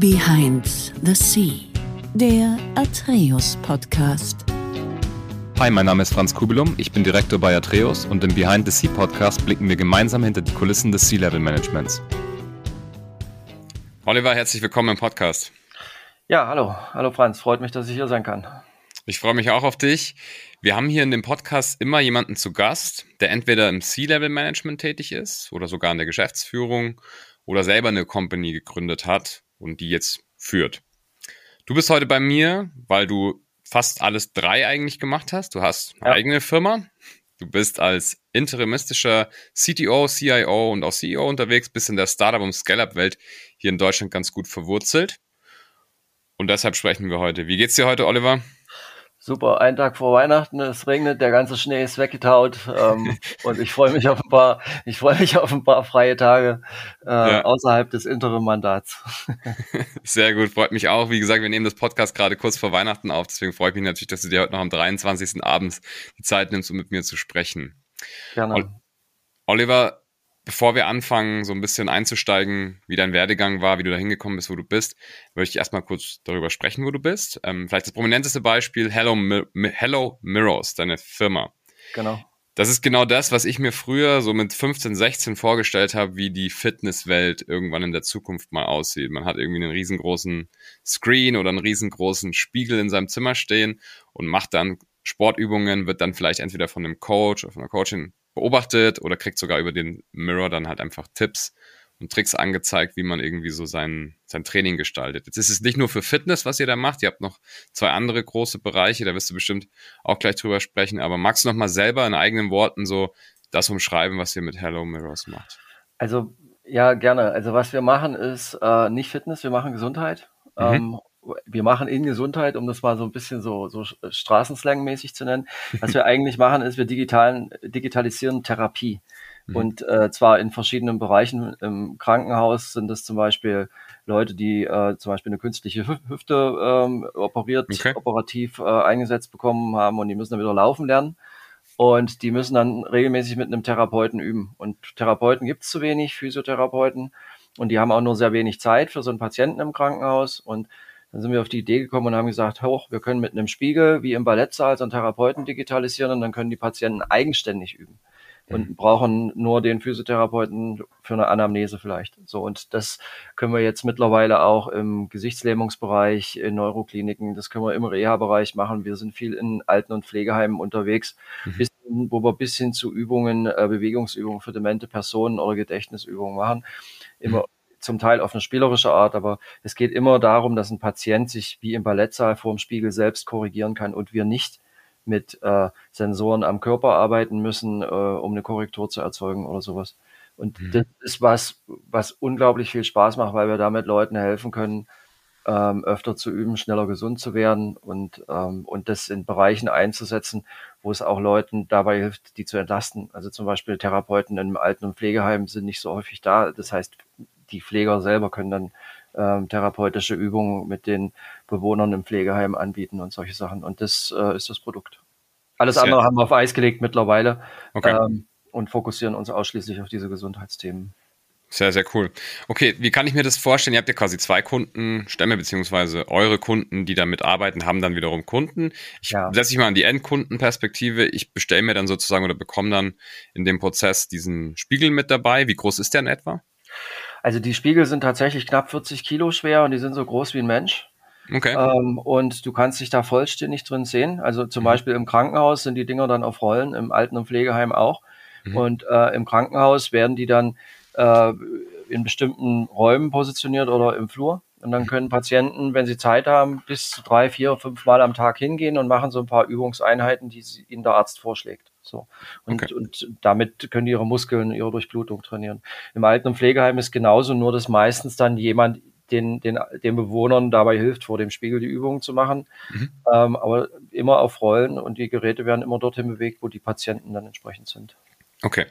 Behind the Sea, der Atreus Podcast. Hi, mein Name ist Franz Kubelum, ich bin Direktor bei Atreus und im Behind the Sea Podcast blicken wir gemeinsam hinter die Kulissen des Sea-Level Managements. Oliver, herzlich willkommen im Podcast. Ja, hallo. Hallo Franz, freut mich, dass ich hier sein kann. Ich freue mich auch auf dich. Wir haben hier in dem Podcast immer jemanden zu Gast, der entweder im C-Level Management tätig ist oder sogar in der Geschäftsführung oder selber eine Company gegründet hat und die jetzt führt. Du bist heute bei mir, weil du fast alles drei eigentlich gemacht hast. Du hast eine ja. eigene Firma. Du bist als interimistischer CTO, CIO und auch CEO unterwegs, bist in der Startup- und Scale-Up-Welt hier in Deutschland ganz gut verwurzelt. Und deshalb sprechen wir heute. Wie geht's dir heute, Oliver? Super, ein Tag vor Weihnachten, es regnet, der ganze Schnee ist weggetaut ähm, und ich freue mich auf ein paar, ich freue mich auf ein paar freie Tage äh, ja. außerhalb des Interim-Mandats. Sehr gut, freut mich auch. Wie gesagt, wir nehmen das Podcast gerade kurz vor Weihnachten auf, deswegen freue ich mich natürlich, dass du dir heute noch am 23. abends die Zeit nimmst, um mit mir zu sprechen. Gerne. Oliver, bevor wir anfangen, so ein bisschen einzusteigen, wie dein Werdegang war, wie du da hingekommen bist, wo du bist, möchte ich erstmal kurz darüber sprechen, wo du bist. Ähm, vielleicht das prominenteste Beispiel, Hello, Mi Hello Mirrors, deine Firma. Genau. Das ist genau das, was ich mir früher so mit 15, 16 vorgestellt habe, wie die Fitnesswelt irgendwann in der Zukunft mal aussieht. Man hat irgendwie einen riesengroßen Screen oder einen riesengroßen Spiegel in seinem Zimmer stehen und macht dann Sportübungen, wird dann vielleicht entweder von einem Coach oder von einer Coachin beobachtet oder kriegt sogar über den Mirror dann halt einfach Tipps und Tricks angezeigt, wie man irgendwie so sein, sein Training gestaltet. Jetzt ist es nicht nur für Fitness, was ihr da macht. Ihr habt noch zwei andere große Bereiche, da wirst du bestimmt auch gleich drüber sprechen. Aber magst du noch mal selber in eigenen Worten so das umschreiben, was ihr mit Hello Mirrors macht? Also ja, gerne. Also was wir machen ist äh, nicht Fitness, wir machen Gesundheit. Mhm. Ähm, wir machen in Gesundheit, um das mal so ein bisschen so, so Straßenslang-mäßig zu nennen. Was wir eigentlich machen, ist, wir digitalen, digitalisieren Therapie. Mhm. Und äh, zwar in verschiedenen Bereichen. Im Krankenhaus sind es zum Beispiel Leute, die äh, zum Beispiel eine künstliche Hüfte ähm, operiert, okay. operativ äh, eingesetzt bekommen haben und die müssen dann wieder laufen lernen. Und die müssen dann regelmäßig mit einem Therapeuten üben. Und Therapeuten gibt es zu wenig, Physiotherapeuten. Und die haben auch nur sehr wenig Zeit für so einen Patienten im Krankenhaus. Und dann sind wir auf die Idee gekommen und haben gesagt, hoch, wir können mit einem Spiegel wie im Ballettsaal so einen Therapeuten digitalisieren und dann können die Patienten eigenständig üben und mhm. brauchen nur den Physiotherapeuten für eine Anamnese vielleicht. So und das können wir jetzt mittlerweile auch im Gesichtslähmungsbereich, in Neurokliniken, das können wir im Reha-Bereich machen. Wir sind viel in Alten- und Pflegeheimen unterwegs, mhm. bis, wo wir bis hin zu Übungen, äh, Bewegungsübungen für demente Personen oder Gedächtnisübungen machen. Immer mhm zum Teil auf eine spielerische Art, aber es geht immer darum, dass ein Patient sich wie im Ballettsaal vor dem Spiegel selbst korrigieren kann und wir nicht mit äh, Sensoren am Körper arbeiten müssen, äh, um eine Korrektur zu erzeugen oder sowas. Und mhm. das ist was, was unglaublich viel Spaß macht, weil wir damit Leuten helfen können, ähm, öfter zu üben, schneller gesund zu werden und, ähm, und das in Bereichen einzusetzen, wo es auch Leuten dabei hilft, die zu entlasten. Also zum Beispiel Therapeuten in einem Alten- und Pflegeheim sind nicht so häufig da. Das heißt, die Pfleger selber können dann ähm, therapeutische Übungen mit den Bewohnern im Pflegeheim anbieten und solche Sachen. Und das äh, ist das Produkt. Alles andere haben wir auf Eis gelegt mittlerweile okay. ähm, und fokussieren uns ausschließlich auf diese Gesundheitsthemen. Sehr, sehr cool. Okay, wie kann ich mir das vorstellen? Ihr habt ja quasi zwei Kundenstämme, beziehungsweise eure Kunden, die damit arbeiten, haben dann wiederum Kunden. Ich ja. setze mich mal an die Endkundenperspektive. Ich bestelle mir dann sozusagen oder bekomme dann in dem Prozess diesen Spiegel mit dabei. Wie groß ist der in etwa? Also die Spiegel sind tatsächlich knapp 40 Kilo schwer und die sind so groß wie ein Mensch. Okay. Ähm, und du kannst dich da vollständig drin sehen. Also zum mhm. Beispiel im Krankenhaus sind die Dinger dann auf Rollen, im Alten- und Pflegeheim auch. Mhm. Und äh, im Krankenhaus werden die dann äh, in bestimmten Räumen positioniert oder im Flur. Und dann mhm. können Patienten, wenn sie Zeit haben, bis zu drei, vier, fünf Mal am Tag hingehen und machen so ein paar Übungseinheiten, die ihnen der Arzt vorschlägt. So. Und, okay. und damit können die ihre Muskeln, ihre Durchblutung trainieren. Im Alten- und Pflegeheim ist genauso, nur dass meistens dann jemand den, den, den Bewohnern dabei hilft, vor dem Spiegel die Übungen zu machen. Mhm. Ähm, aber immer auf Rollen und die Geräte werden immer dorthin bewegt, wo die Patienten dann entsprechend sind. Okay.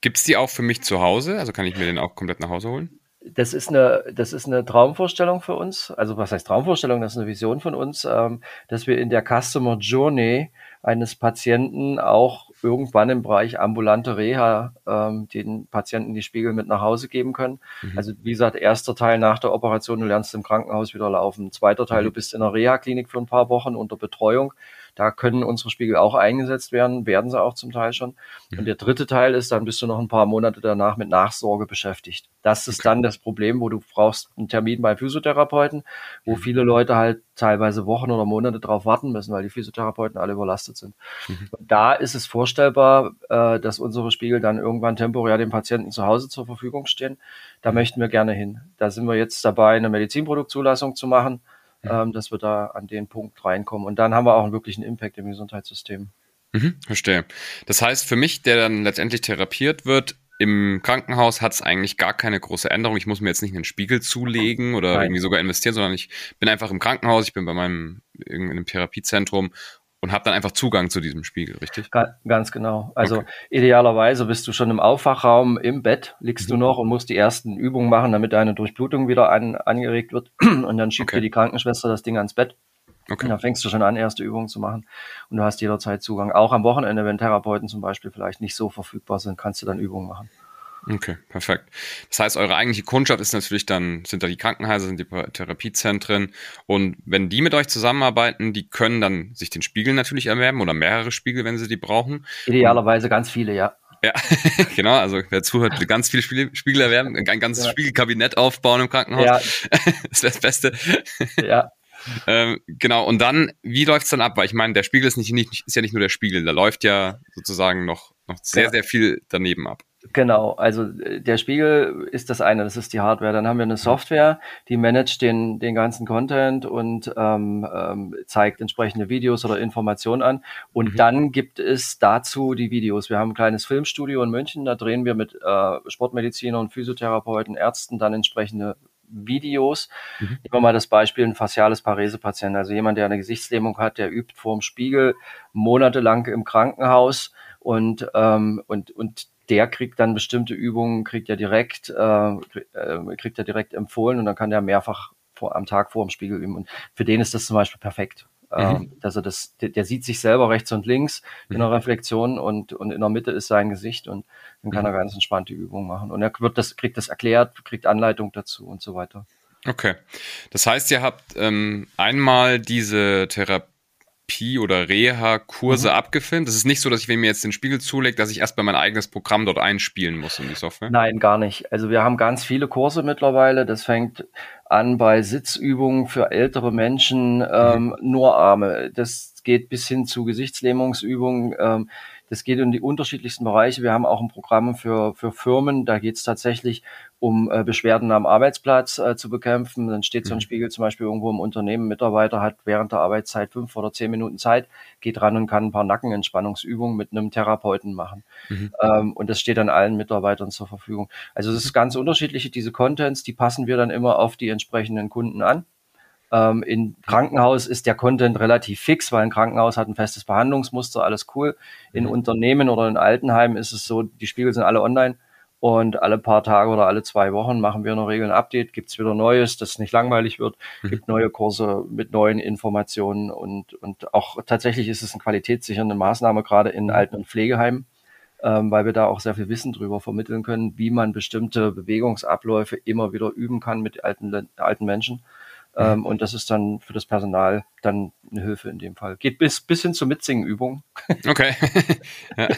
Gibt es die auch für mich zu Hause? Also kann ich mir den auch komplett nach Hause holen? Das ist eine, das ist eine Traumvorstellung für uns. Also was heißt Traumvorstellung? Das ist eine Vision von uns, ähm, dass wir in der Customer Journey eines Patienten auch irgendwann im Bereich ambulante Reha ähm, den Patienten die Spiegel mit nach Hause geben können. Mhm. Also wie gesagt, erster Teil nach der Operation, du lernst im Krankenhaus wieder laufen. Zweiter Teil, mhm. du bist in der Reha-Klinik für ein paar Wochen unter Betreuung. Da können unsere Spiegel auch eingesetzt werden, werden sie auch zum Teil schon. Mhm. Und der dritte Teil ist, dann bist du noch ein paar Monate danach mit Nachsorge beschäftigt. Das ist okay. dann das Problem, wo du brauchst einen Termin bei Physiotherapeuten, wo mhm. viele Leute halt teilweise Wochen oder Monate drauf warten müssen, weil die Physiotherapeuten alle überlastet sind. Mhm. Da ist es vorstellbar, äh, dass unsere Spiegel dann irgendwann temporär dem Patienten zu Hause zur Verfügung stehen. Da mhm. möchten wir gerne hin. Da sind wir jetzt dabei, eine Medizinproduktzulassung zu machen ähm, dass wir da an den Punkt reinkommen. Und dann haben wir auch einen wirklichen Impact im Gesundheitssystem. Mhm, verstehe. Das heißt, für mich, der dann letztendlich therapiert wird, im Krankenhaus hat es eigentlich gar keine große Änderung. Ich muss mir jetzt nicht einen Spiegel zulegen oder Nein. irgendwie sogar investieren, sondern ich bin einfach im Krankenhaus, ich bin bei meinem irgendeinem Therapiezentrum und habe dann einfach Zugang zu diesem Spiegel, richtig? Ganz genau. Also okay. idealerweise bist du schon im Aufwachraum im Bett, liegst mhm. du noch und musst die ersten Übungen machen, damit deine Durchblutung wieder an, angeregt wird. Und dann schiebt okay. dir die Krankenschwester das Ding ans Bett. Okay. Und dann fängst du schon an, erste Übungen zu machen. Und du hast jederzeit Zugang. Auch am Wochenende, wenn Therapeuten zum Beispiel vielleicht nicht so verfügbar sind, kannst du dann Übungen machen. Okay, perfekt. Das heißt, eure eigentliche Kundschaft ist natürlich dann, sind da die Krankenhäuser, sind die Therapiezentren. Und wenn die mit euch zusammenarbeiten, die können dann sich den Spiegel natürlich erwerben oder mehrere Spiegel, wenn sie die brauchen. Idealerweise ganz viele, ja. Ja, genau. Also wer zuhört, will ganz viele Spiegel, Spiegel erwerben, ein ganzes ja. Spiegelkabinett aufbauen im Krankenhaus. Ja. das wäre das Beste. Ja. ähm, genau, und dann, wie läuft's dann ab? Weil ich meine, der Spiegel ist, nicht, nicht, ist ja nicht nur der Spiegel, da läuft ja sozusagen noch, noch sehr, ja. sehr viel daneben ab. Genau, also äh, der Spiegel ist das eine, das ist die Hardware. Dann haben wir eine Software, die managt den, den ganzen Content und ähm, ähm, zeigt entsprechende Videos oder Informationen an. Und mhm. dann gibt es dazu die Videos. Wir haben ein kleines Filmstudio in München, da drehen wir mit äh, Sportmedizinern, Physiotherapeuten, Ärzten dann entsprechende Videos. Mhm. Nehmen wir mal das Beispiel ein faciales Parese-Patient, also jemand, der eine Gesichtslähmung hat, der übt vorm Spiegel monatelang im Krankenhaus und, ähm, und, und der kriegt dann bestimmte Übungen, kriegt er direkt, äh, äh, kriegt er direkt empfohlen und dann kann der mehrfach vor, am Tag vor dem Spiegel üben. Und für den ist das zum Beispiel perfekt. Mhm. Er das, der, der, sieht sich selber rechts und links mhm. in der Reflexion und, und in der Mitte ist sein Gesicht und dann kann mhm. er ganz entspannte Übungen machen. Und er wird das, kriegt das erklärt, kriegt Anleitung dazu und so weiter. Okay. Das heißt, ihr habt ähm, einmal diese Therapie Therapie- oder Reha-Kurse mhm. abgefilmt? Das ist nicht so, dass ich, wenn mir jetzt den Spiegel zulege, dass ich erstmal mein eigenes Programm dort einspielen muss in die Software? Nein, gar nicht. Also wir haben ganz viele Kurse mittlerweile. Das fängt an bei Sitzübungen für ältere Menschen, ähm, mhm. nur Arme. Das geht bis hin zu Gesichtslähmungsübungen. Ähm, das geht in die unterschiedlichsten Bereiche. Wir haben auch ein Programm für, für Firmen. Da geht es tatsächlich um äh, Beschwerden am Arbeitsplatz äh, zu bekämpfen. Dann steht so ein mhm. Spiegel zum Beispiel irgendwo im Unternehmen, Mitarbeiter hat während der Arbeitszeit fünf oder zehn Minuten Zeit, geht ran und kann ein paar Nackenentspannungsübungen mit einem Therapeuten machen. Mhm. Ähm, und das steht dann allen Mitarbeitern zur Verfügung. Also das ist ganz unterschiedliche, diese Contents, die passen wir dann immer auf die entsprechenden Kunden an. Ähm, in Krankenhaus ist der Content relativ fix, weil ein Krankenhaus hat ein festes Behandlungsmuster, alles cool. In mhm. Unternehmen oder in Altenheimen ist es so, die Spiegel sind alle online und alle paar Tage oder alle zwei Wochen machen wir in der Regel ein Update, gibt's wieder Neues, dass es nicht langweilig wird, mhm. gibt neue Kurse mit neuen Informationen und, und auch tatsächlich ist es eine qualitätssichernde Maßnahme, gerade in mhm. Alten- und Pflegeheimen, ähm, weil wir da auch sehr viel Wissen drüber vermitteln können, wie man bestimmte Bewegungsabläufe immer wieder üben kann mit alten, alten Menschen. Ähm, mhm. und das ist dann für das Personal dann eine Hilfe in dem Fall. Geht bis, bis hin zur Mitsingen-Übung. Okay. ja,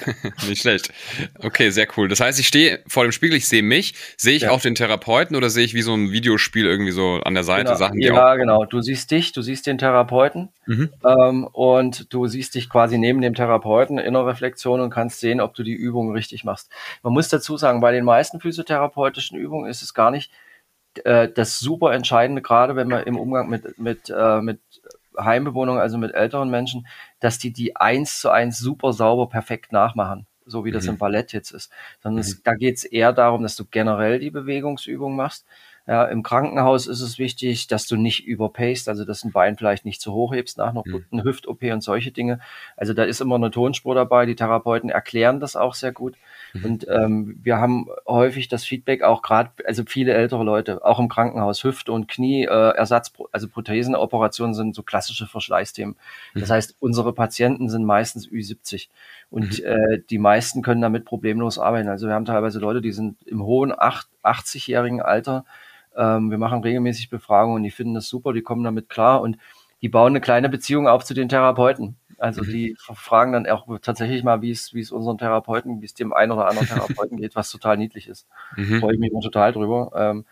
nicht schlecht. Okay, sehr cool. Das heißt, ich stehe vor dem Spiegel, ich sehe mich. Sehe ich ja. auch den Therapeuten oder sehe ich wie so ein Videospiel irgendwie so an der Seite genau. Sachen, die Ja, genau. Du siehst dich, du siehst den Therapeuten mhm. ähm, und du siehst dich quasi neben dem Therapeuten in der Reflexion und kannst sehen, ob du die Übung richtig machst. Man muss dazu sagen, bei den meisten physiotherapeutischen Übungen ist es gar nicht äh, das super Entscheidende, gerade wenn man im Umgang mit, mit, äh, mit Heimbewohnungen, also mit älteren Menschen, dass die die eins zu eins super sauber perfekt nachmachen, so wie das mhm. im Ballett jetzt ist. Sondern mhm. es, da geht es eher darum, dass du generell die Bewegungsübung machst. Ja, Im Krankenhaus ist es wichtig, dass du nicht überpaced, also dass ein Bein vielleicht nicht zu hoch hebst nach einer mhm. Hüft-OP und solche Dinge. Also da ist immer eine Tonspur dabei. Die Therapeuten erklären das auch sehr gut. Mhm. Und ähm, wir haben häufig das Feedback auch gerade, also viele ältere Leute, auch im Krankenhaus, Hüfte und Knie, äh, Ersatz, also Prothesenoperationen sind so klassische Verschleißthemen. Mhm. Das heißt, unsere Patienten sind meistens Ü70 und mhm. äh, die meisten können damit problemlos arbeiten. Also wir haben teilweise Leute, die sind im hohen 80-jährigen Alter. Ähm, wir machen regelmäßig Befragungen und die finden das super, die kommen damit klar und die bauen eine kleine Beziehung auf zu den Therapeuten. Also mhm. die fragen dann auch tatsächlich mal, wie es, wie es unseren Therapeuten, wie es dem einen oder anderen Therapeuten geht, was total niedlich ist. Mhm. Freue ich mich immer total drüber. Ähm,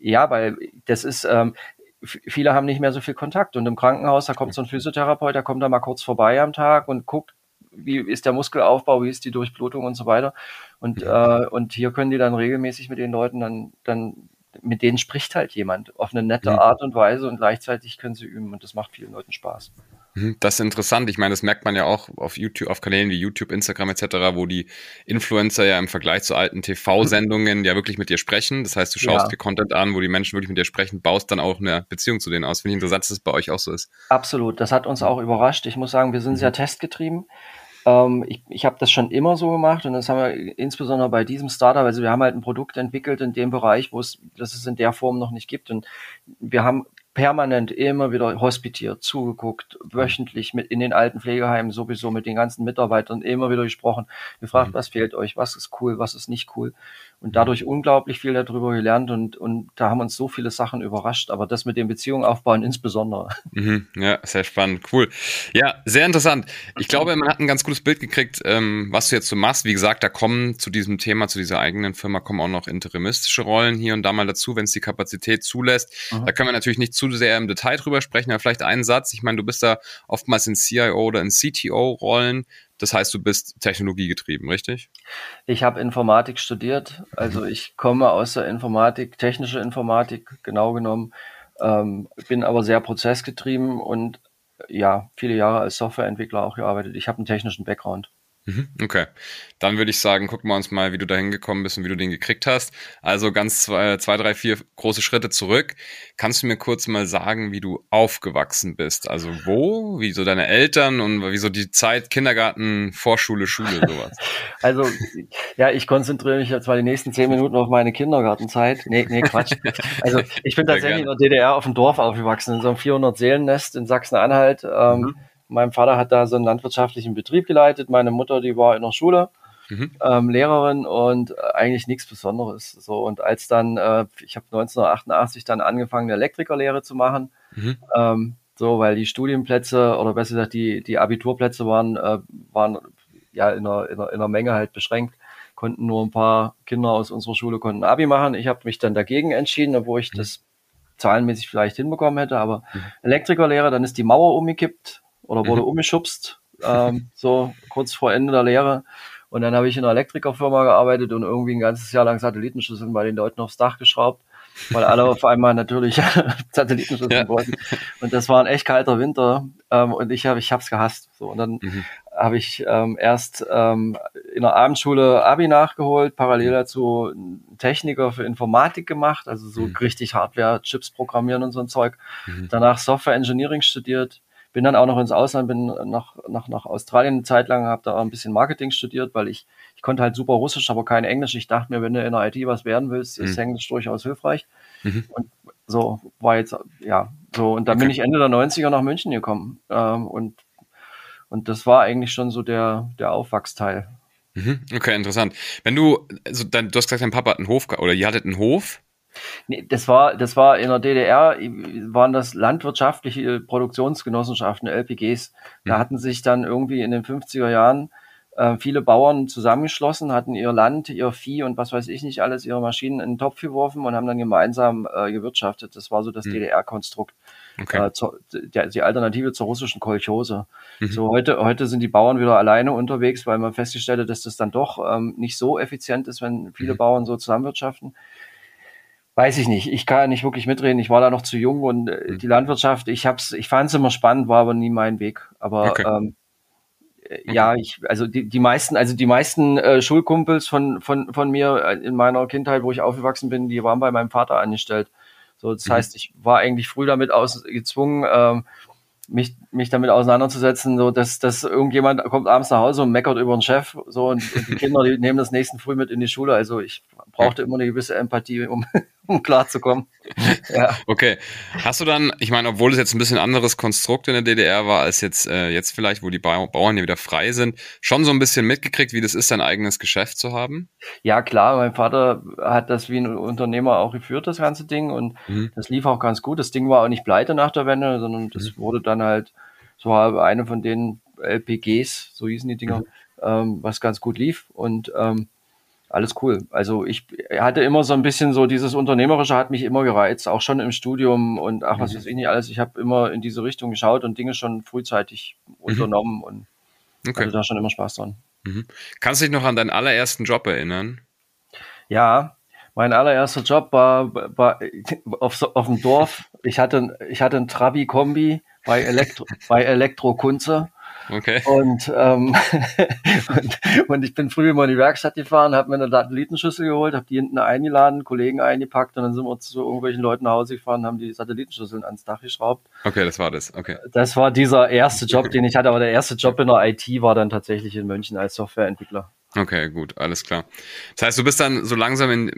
ja, weil das ist, ähm, viele haben nicht mehr so viel Kontakt. Und im Krankenhaus, da kommt so ein Physiotherapeut, der kommt da mal kurz vorbei am Tag und guckt, wie ist der Muskelaufbau, wie ist die Durchblutung und so weiter. Und, mhm. äh, und hier können die dann regelmäßig mit den Leuten dann, dann mit denen spricht halt jemand auf eine nette mhm. Art und Weise und gleichzeitig können sie üben und das macht vielen Leuten Spaß. Mhm, das ist interessant. Ich meine, das merkt man ja auch auf YouTube, auf Kanälen wie YouTube, Instagram etc., wo die Influencer ja im Vergleich zu alten TV-Sendungen ja wirklich mit dir sprechen. Das heißt, du schaust ja. dir Content an, wo die Menschen wirklich mit dir sprechen, baust dann auch eine Beziehung zu denen aus. Finde ich interessant, dass es das bei euch auch so ist. Absolut. Das hat uns auch überrascht. Ich muss sagen, wir sind mhm. sehr testgetrieben. Ähm, ich ich habe das schon immer so gemacht und das haben wir insbesondere bei diesem Startup, also wir haben halt ein Produkt entwickelt in dem Bereich, wo es, das es in der Form noch nicht gibt und wir haben permanent immer wieder hospitiert, zugeguckt, wöchentlich mit in den alten Pflegeheimen sowieso mit den ganzen Mitarbeitern immer wieder gesprochen, gefragt, mhm. was fehlt euch, was ist cool, was ist nicht cool und dadurch unglaublich viel darüber gelernt und, und da haben uns so viele Sachen überrascht, aber das mit den Beziehungen aufbauen insbesondere. Mhm, ja, sehr spannend, cool. Ja, sehr interessant. Ich glaube, man hat ein ganz gutes Bild gekriegt, ähm, was du jetzt so machst. Wie gesagt, da kommen zu diesem Thema, zu dieser eigenen Firma, kommen auch noch interimistische Rollen hier und da mal dazu, wenn es die Kapazität zulässt. Mhm. Da können wir natürlich nicht zu sehr im Detail drüber sprechen, aber vielleicht einen Satz. Ich meine, du bist da oftmals in CIO oder in CTO-Rollen. Das heißt, du bist technologiegetrieben, richtig? Ich habe Informatik studiert. Also ich komme aus der Informatik, technische Informatik genau genommen, ähm, bin aber sehr prozessgetrieben und ja, viele Jahre als Softwareentwickler auch gearbeitet. Ich habe einen technischen Background. Mhm, okay, dann würde ich sagen, gucken wir uns mal, wie du da hingekommen bist und wie du den gekriegt hast. Also ganz zwei, zwei, drei, vier große Schritte zurück. Kannst du mir kurz mal sagen, wie du aufgewachsen bist? Also wo, wie so deine Eltern und wie so die Zeit Kindergarten, Vorschule, Schule, sowas? Also ja, ich konzentriere mich jetzt mal die nächsten zehn Minuten auf meine Kindergartenzeit. Nee, nee, Quatsch. Also ich bin tatsächlich in der DDR auf dem Dorf aufgewachsen, in so einem 400-Seelen-Nest in Sachsen-Anhalt. Ähm, mhm mein Vater hat da so einen landwirtschaftlichen Betrieb geleitet. Meine Mutter, die war in der Schule, mhm. ähm, Lehrerin und äh, eigentlich nichts Besonderes. So und als dann, äh, ich habe 1988 dann angefangen, eine Elektrikerlehre zu machen. Mhm. Ähm, so, weil die Studienplätze oder besser gesagt die, die Abiturplätze waren, äh, waren ja in einer, in, einer, in einer Menge halt beschränkt. Konnten nur ein paar Kinder aus unserer Schule konnten Abi machen. Ich habe mich dann dagegen entschieden, obwohl ich mhm. das zahlenmäßig vielleicht hinbekommen hätte. Aber mhm. Elektrikerlehre, dann ist die Mauer umgekippt oder wurde mhm. umgeschubst, ähm, so kurz vor Ende der Lehre. Und dann habe ich in einer Elektrikerfirma gearbeitet und irgendwie ein ganzes Jahr lang Satellitenschüsseln bei den Leuten aufs Dach geschraubt, weil alle auf einmal natürlich Satellitenschüsseln ja. wollten. Und das war ein echt kalter Winter ähm, und ich habe ich hab's gehasst. So und dann mhm. habe ich ähm, erst ähm, in der Abendschule Abi nachgeholt, parallel mhm. dazu Techniker für Informatik gemacht, also so mhm. richtig Hardware, Chips programmieren und so ein Zeug. Mhm. Danach Software Engineering studiert bin dann auch noch ins Ausland, bin nach, nach, nach Australien eine Zeit lang, habe da ein bisschen Marketing studiert, weil ich, ich konnte halt super Russisch, aber kein Englisch. Ich dachte mir, wenn du in der IT was werden willst, ist mhm. Englisch durchaus hilfreich. Mhm. Und so war jetzt, ja, so. Und dann okay. bin ich Ende der 90er nach München gekommen. Ähm, und, und das war eigentlich schon so der, der Aufwachsteil. Mhm. Okay, interessant. Wenn du, also dann, du hast gesagt, dein Papa hat einen Hof, oder ihr hattet einen Hof. Nee, das war, das war in der DDR, waren das landwirtschaftliche Produktionsgenossenschaften, LPGs. Da mhm. hatten sich dann irgendwie in den 50er Jahren äh, viele Bauern zusammengeschlossen, hatten ihr Land, ihr Vieh und was weiß ich nicht alles, ihre Maschinen in den Topf geworfen und haben dann gemeinsam äh, gewirtschaftet. Das war so das mhm. DDR-Konstrukt. Okay. Äh, zur, der, die Alternative zur russischen Kolchose. Mhm. So heute, heute sind die Bauern wieder alleine unterwegs, weil man festgestellt hat, dass das dann doch ähm, nicht so effizient ist, wenn viele mhm. Bauern so zusammenwirtschaften. Weiß ich nicht. Ich kann ja nicht wirklich mitreden. Ich war da noch zu jung und äh, hm. die Landwirtschaft, ich hab's, ich fand es immer spannend, war aber nie mein Weg. Aber okay. ähm, äh, ja, ich, also die, die meisten, also die meisten äh, Schulkumpels von, von, von mir äh, in meiner Kindheit, wo ich aufgewachsen bin, die waren bei meinem Vater angestellt. So, das mhm. heißt, ich war eigentlich früh damit aus gezwungen, ähm, mich, mich damit auseinanderzusetzen, so dass, dass irgendjemand kommt abends nach Hause und meckert über den Chef, so und, und die Kinder, die nehmen das nächsten Früh mit in die Schule. Also ich brauchte immer eine gewisse Empathie, um, um klarzukommen. ja. Okay. Hast du dann, ich meine, obwohl es jetzt ein bisschen anderes Konstrukt in der DDR war, als jetzt, äh, jetzt vielleicht, wo die Bauern ja wieder frei sind, schon so ein bisschen mitgekriegt, wie das ist, sein eigenes Geschäft zu haben? Ja, klar. Mein Vater hat das wie ein Unternehmer auch geführt, das ganze Ding. Und mhm. das lief auch ganz gut. Das Ding war auch nicht pleite nach der Wende, sondern das mhm. wurde dann halt, so eine von den LPGs, so hießen die Dinger, mhm. ähm, was ganz gut lief. Und ähm, alles cool. Also ich hatte immer so ein bisschen so dieses Unternehmerische hat mich immer gereizt, auch schon im Studium und ach, was mhm. weiß ich nicht alles. Ich habe immer in diese Richtung geschaut und Dinge schon frühzeitig mhm. unternommen und okay. hatte da schon immer Spaß dran. Mhm. Kannst du dich noch an deinen allerersten Job erinnern? Ja, mein allererster Job war, war auf, auf dem Dorf. Ich hatte, ich hatte ein Trabi-Kombi bei Elektro, bei Elektro Kunze Okay. Und, ähm, und, und, ich bin früh immer in die Werkstatt gefahren, habe mir eine Satellitenschüssel geholt, habe die hinten eingeladen, Kollegen eingepackt und dann sind wir zu irgendwelchen Leuten nach Hause gefahren, haben die Satellitenschüsseln ans Dach geschraubt. Okay, das war das. Okay. Das war dieser erste Job, den ich hatte, aber der erste Job in der IT war dann tatsächlich in München als Softwareentwickler. Okay, gut, alles klar. Das heißt, du bist dann so langsam in,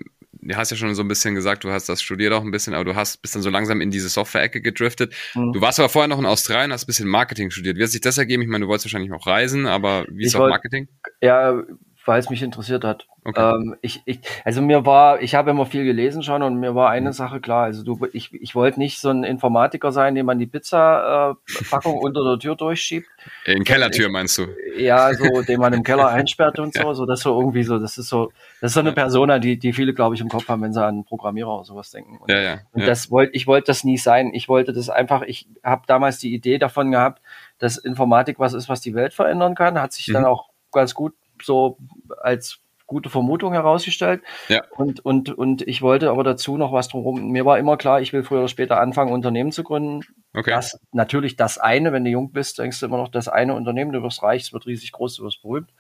du hast ja schon so ein bisschen gesagt, du hast das studiert auch ein bisschen, aber du hast bist dann so langsam in diese Software-Ecke gedriftet. Mhm. Du warst aber vorher noch in Australien, hast ein bisschen Marketing studiert. Wie hat sich das ergeben? Ich meine, du wolltest wahrscheinlich auch reisen, aber wie ist auch Marketing? Ja, weil es mich interessiert hat. Okay. Ähm, ich, ich, also mir war, ich habe immer viel gelesen schon und mir war eine mhm. Sache klar. Also du, ich, ich wollte nicht so ein Informatiker sein, dem man die Pizza-Packung äh, unter der Tür durchschiebt. In Kellertür meinst du? Ja, so, den man im Keller einsperrt und so. So, das so irgendwie so, das ist so, das ist so eine Persona, die, die viele, glaube ich, im Kopf haben, wenn sie an Programmierer oder sowas denken. Und, ja, ja. Und ja. das wollte, ich wollte das nie sein. Ich wollte das einfach, ich habe damals die Idee davon gehabt, dass Informatik was ist, was die Welt verändern kann. Hat sich mhm. dann auch ganz gut so als gute Vermutung herausgestellt. Ja. Und, und, und ich wollte aber dazu noch was drumherum. Mir war immer klar, ich will früher oder später anfangen, Unternehmen zu gründen. Okay. Das, natürlich das eine, wenn du jung bist, denkst du immer noch das eine Unternehmen, du wirst reich, es wird riesig groß, du wirst berühmt.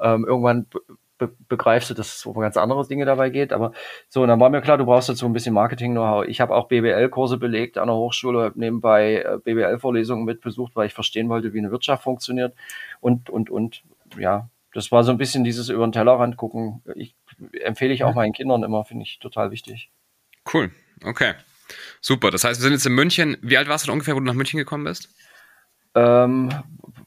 Ähm, irgendwann be begreifst du, dass es um ganz andere Dinge dabei geht. Aber so, und dann war mir klar, du brauchst dazu ein bisschen Marketing-Know-how. Ich habe auch BWL-Kurse belegt an der Hochschule, habe nebenbei äh, BWL-Vorlesungen mitbesucht, weil ich verstehen wollte, wie eine Wirtschaft funktioniert und, und, und, ja, das war so ein bisschen dieses über den Tellerrand gucken. Ich, empfehle ich auch meinen Kindern immer, finde ich total wichtig. Cool, okay. Super. Das heißt, wir sind jetzt in München. Wie alt warst du denn ungefähr, wo du nach München gekommen bist? Ähm,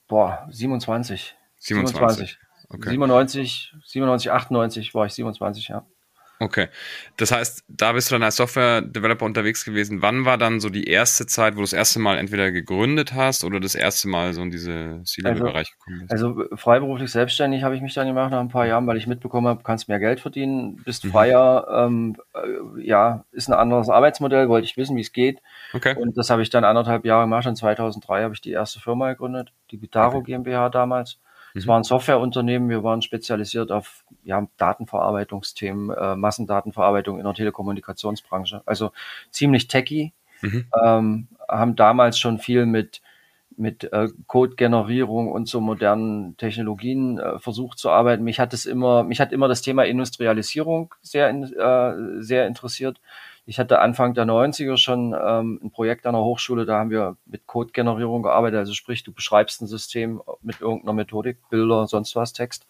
boah, 27. 27. 27. Okay. 97, 97, 98 war ich 27, ja. Okay. Das heißt, da bist du dann als Software-Developer unterwegs gewesen. Wann war dann so die erste Zeit, wo du das erste Mal entweder gegründet hast oder das erste Mal so in diese C-Level-Bereich also, gekommen bist? Also freiberuflich selbstständig habe ich mich dann gemacht nach ein paar Jahren, weil ich mitbekommen habe, kannst mehr Geld verdienen, bist mhm. freier, ähm, äh, ja, ist ein anderes Arbeitsmodell, wollte ich wissen, wie es geht. Okay. Und das habe ich dann anderthalb Jahre gemacht. Und 2003 habe ich die erste Firma gegründet, die Bitaro okay. GmbH damals. Es mhm. war ein Softwareunternehmen, wir waren spezialisiert auf ja, Datenverarbeitungsthemen, äh, Massendatenverarbeitung in der Telekommunikationsbranche. Also ziemlich techy. Mhm. Ähm, haben damals schon viel mit mit äh, Code-Generierung und so modernen Technologien äh, versucht zu arbeiten. Mich hat es immer, mich hat immer das Thema Industrialisierung sehr, äh, sehr interessiert. Ich hatte Anfang der 90er schon ähm, ein Projekt an der Hochschule, da haben wir mit Code-Generierung gearbeitet. Also sprich, du beschreibst ein System mit irgendeiner Methodik, Bilder, sonst was, Text.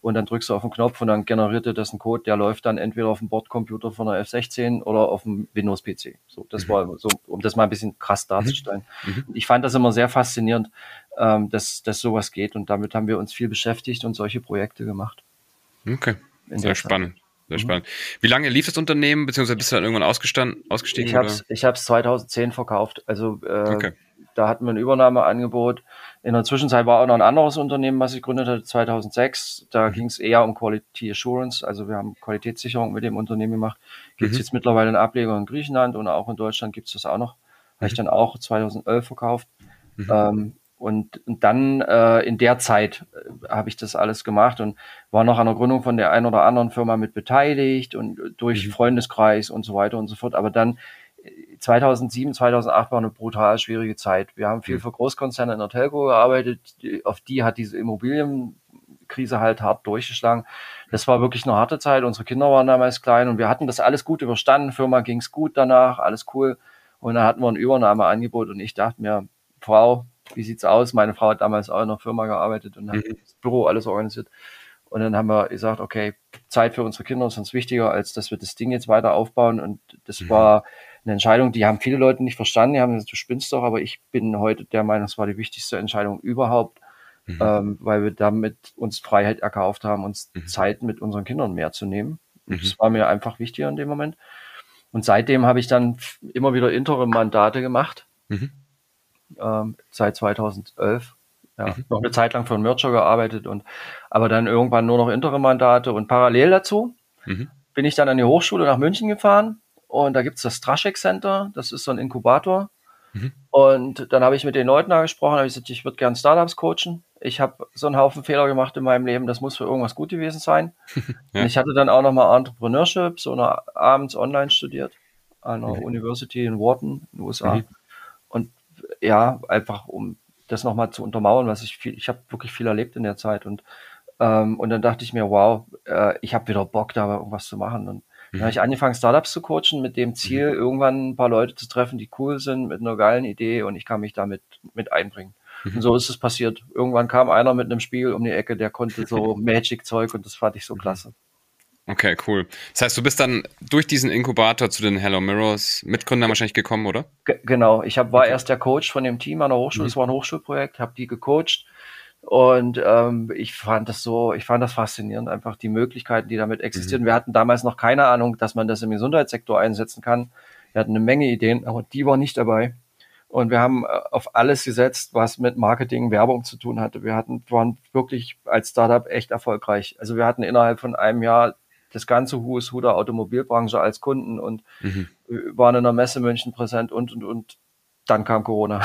Und dann drückst du auf den Knopf und dann generiert dir das einen Code, der läuft dann entweder auf dem Bordcomputer von der F16 oder auf dem Windows-PC. So, das mhm. war so, um das mal ein bisschen krass darzustellen. Mhm. mhm. Ich fand das immer sehr faszinierend, ähm, dass, dass sowas geht. Und damit haben wir uns viel beschäftigt und solche Projekte gemacht. Okay. Sehr spannend. Sehr mhm. spannend. Wie lange lief das Unternehmen, beziehungsweise bist du dann irgendwann ausgestanden, ausgestiegen? Ich habe es ich hab's 2010 verkauft. Also äh, okay. da hatten wir ein Übernahmeangebot. In der Zwischenzeit war auch noch ein anderes Unternehmen, was ich gegründet hatte, 2006. Da mhm. ging es eher um Quality Assurance. Also wir haben Qualitätssicherung mit dem Unternehmen gemacht. Gibt es mhm. jetzt mittlerweile einen Ableger in Griechenland und auch in Deutschland gibt es das auch noch. Habe ich mhm. dann auch 2011 verkauft. Mhm. Ähm, und, und dann äh, in der Zeit äh, habe ich das alles gemacht und war noch an der Gründung von der einen oder anderen Firma mit beteiligt und durch mhm. Freundeskreis und so weiter und so fort. Aber dann 2007, äh, 2008 war eine brutal schwierige Zeit. Wir haben viel mhm. für Großkonzerne in der Telco gearbeitet. Auf die hat diese Immobilienkrise halt hart durchgeschlagen. Das war wirklich eine harte Zeit. Unsere Kinder waren damals klein und wir hatten das alles gut überstanden. Firma ging's gut danach, alles cool. Und da hatten wir ein Übernahmeangebot und ich dachte mir, Frau, wie sieht's aus? Meine Frau hat damals auch in einer Firma gearbeitet und hat Mhm. das Büro alles organisiert. Und dann haben wir gesagt, okay, Zeit für unsere Kinder ist uns wichtiger, als dass wir das Ding jetzt weiter aufbauen. Und das Mhm. war eine Entscheidung, die haben viele Leute nicht verstanden. Die haben gesagt, du spinnst doch, aber ich bin heute der Meinung, es war die wichtigste Entscheidung überhaupt, Mhm. ähm, weil wir damit uns Freiheit erkauft haben, uns Mhm. Zeit mit unseren Kindern mehr zu nehmen. Und Mhm. Das war mir einfach wichtiger in dem Moment. Und seitdem habe ich dann immer wieder Interim-Mandate gemacht, Mhm. Ähm, seit 2011. Ja, Mhm. noch eine Zeit lang für einen Merger gearbeitet und aber dann irgendwann nur noch Interim-Mandate und parallel dazu Mhm. bin ich dann an die Hochschule nach München gefahren und da gibt's das Straschek Center, das ist so ein Inkubator. Mhm. Und dann habe ich mit den Leuten da gesprochen, habe ich gesagt, ich würde gern Startups coachen. Ich habe so einen Haufen Fehler gemacht in meinem Leben, das muss für irgendwas gut gewesen sein. Ja. Ich hatte dann auch nochmal Entrepreneurship, so eine abends online studiert an einer Mhm. University in Wharton in den USA. Mhm. Und ja, einfach um das nochmal zu untermauern, was ich viel, ich habe wirklich viel erlebt in der Zeit und ähm, und dann dachte ich mir, wow, äh, ich habe wieder Bock, da irgendwas zu machen. Und dann Mhm. habe ich angefangen, Startups zu coachen, mit dem Ziel, irgendwann ein paar Leute zu treffen, die cool sind, mit einer geilen Idee und ich kann mich damit mit einbringen. Mhm. Und so ist es passiert. Irgendwann kam einer mit einem Spiegel um die Ecke, der konnte so Magic-Zeug und das fand ich so klasse. Okay, cool. Das heißt, du bist dann durch diesen Inkubator zu den Hello Mirrors Mitgründern wahrscheinlich gekommen, oder? Ge genau, ich hab, war Okay. erst der Coach von dem Team an der Hochschule, Mhm. es war ein Hochschulprojekt, habe die gecoacht und ähm, ich fand das so, ich fand das faszinierend, einfach die Möglichkeiten, die damit existieren. Wir hatten damals noch keine Ahnung, dass man das im Gesundheitssektor einsetzen kann. Wir hatten eine Menge Ideen, aber die war nicht dabei. Und wir haben äh, auf alles gesetzt, was mit Marketing, Werbung zu tun hatte. Wir hatten, waren wirklich als Startup echt erfolgreich. Also wir hatten innerhalb von einem Jahr das ganze Who is Who der Automobilbranche als Kunden und Mhm. wir waren in der Messe München präsent und, und, und dann kam Corona.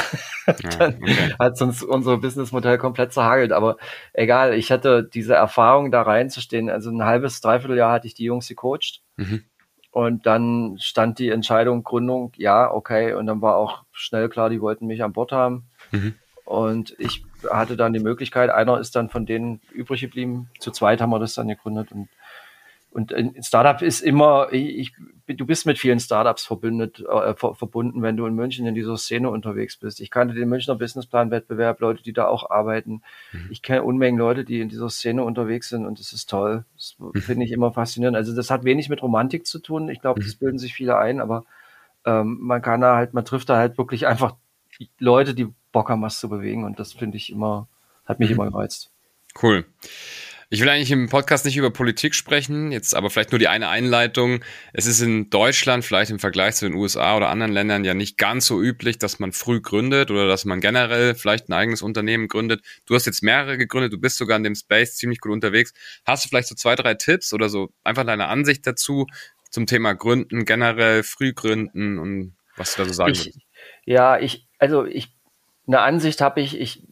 Dann okay. hat uns unser Businessmodell komplett zerhagelt. Aber egal, ich hatte diese Erfahrung da reinzustehen. Also ein halbes, dreiviertel Jahr hatte ich die Jungs gecoacht. Mhm. Und dann stand die Entscheidung Gründung, ja, okay. Und dann war auch schnell klar, die wollten mich an Bord haben. Mhm. Und ich hatte dann die Möglichkeit, einer ist dann von denen übrig geblieben. Zu zweit haben wir das dann gegründet. Und, und ein Startup ist immer, ich, du bist mit vielen Startups verbündet, äh, ver, verbunden, wenn du in München in dieser Szene unterwegs bist. Ich kannte den Münchner Businessplan-Wettbewerb, Leute, die da auch arbeiten. Mhm. Ich kenne Unmengen Leute, die in dieser Szene unterwegs sind und das ist toll. Das Mhm. finde ich immer faszinierend. Also das hat wenig mit Romantik zu tun. Ich glaube, das Mhm. bilden sich viele ein, aber ähm, man kann da halt, man trifft da halt wirklich einfach Leute, die Bock haben, was zu bewegen und das finde ich immer, hat mich Mhm. immer gereizt. Cool. Ich will eigentlich im Podcast nicht über Politik sprechen, jetzt aber vielleicht nur die eine Einleitung. Es ist in Deutschland, vielleicht im Vergleich zu den USA oder anderen Ländern, ja nicht ganz so üblich, dass man früh gründet oder dass man generell vielleicht ein eigenes Unternehmen gründet. Du hast jetzt mehrere gegründet, du bist sogar in dem Space ziemlich gut unterwegs. Hast du vielleicht so zwei, drei Tipps oder so einfach deine Ansicht dazu zum Thema Gründen, generell früh gründen und was du da so sagen Ich, würdest? ja, ich, also ich, eine Ansicht habe ich, ich,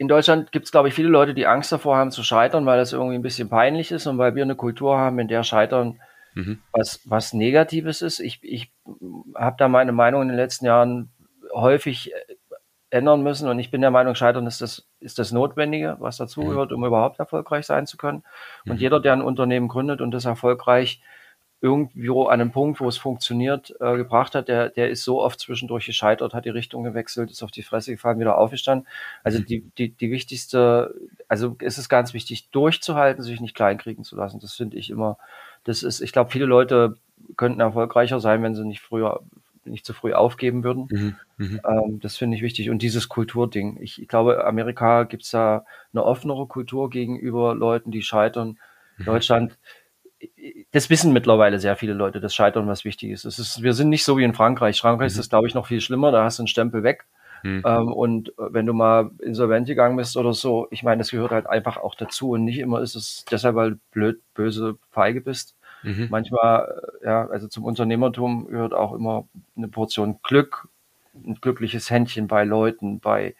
in Deutschland gibt es, glaube ich, viele Leute, die Angst davor haben zu scheitern, weil das irgendwie ein bisschen peinlich ist und weil wir eine Kultur haben, in der Scheitern Mhm. was, was Negatives ist. Ich, ich habe da meine Meinung in den letzten Jahren häufig äh, ändern müssen und ich bin der Meinung, Scheitern ist das, ist das Notwendige, was dazugehört, um überhaupt erfolgreich sein zu können. Und Mhm. jeder, der ein Unternehmen gründet und das erfolgreich irgendwo an einem Punkt, wo es funktioniert, äh, gebracht hat, der, der ist so oft zwischendurch gescheitert, hat die Richtung gewechselt, ist auf die Fresse gefallen, wieder aufgestanden. Also die, die, die wichtigste, also es ist ganz wichtig, durchzuhalten, sich nicht kleinkriegen zu lassen. Das finde ich immer, das ist, ich glaube, viele Leute könnten erfolgreicher sein, wenn sie nicht früher, nicht zu früh aufgeben würden. Mhm. Mhm. Ähm, das finde ich wichtig. Und dieses Kulturding. Ich, ich glaube, Amerika gibt es da eine offenere Kultur gegenüber Leuten, die scheitern. Mhm. Deutschland, das wissen mittlerweile sehr viele Leute, dass Scheitern was wichtig ist. Ist wir sind nicht so wie in Frankreich. Frankreich ist Mhm. das, glaube ich, noch viel schlimmer. Da hast du einen Stempel weg. Mhm. Ähm, und äh, wenn du mal insolvent gegangen bist oder so, ich meine, das gehört halt einfach auch dazu. Und nicht immer ist es deshalb, weil du blöd, böse, feige bist. Mhm. Manchmal, äh, ja, also zum Unternehmertum gehört auch immer eine Portion Glück, ein glückliches Händchen bei Leuten, bei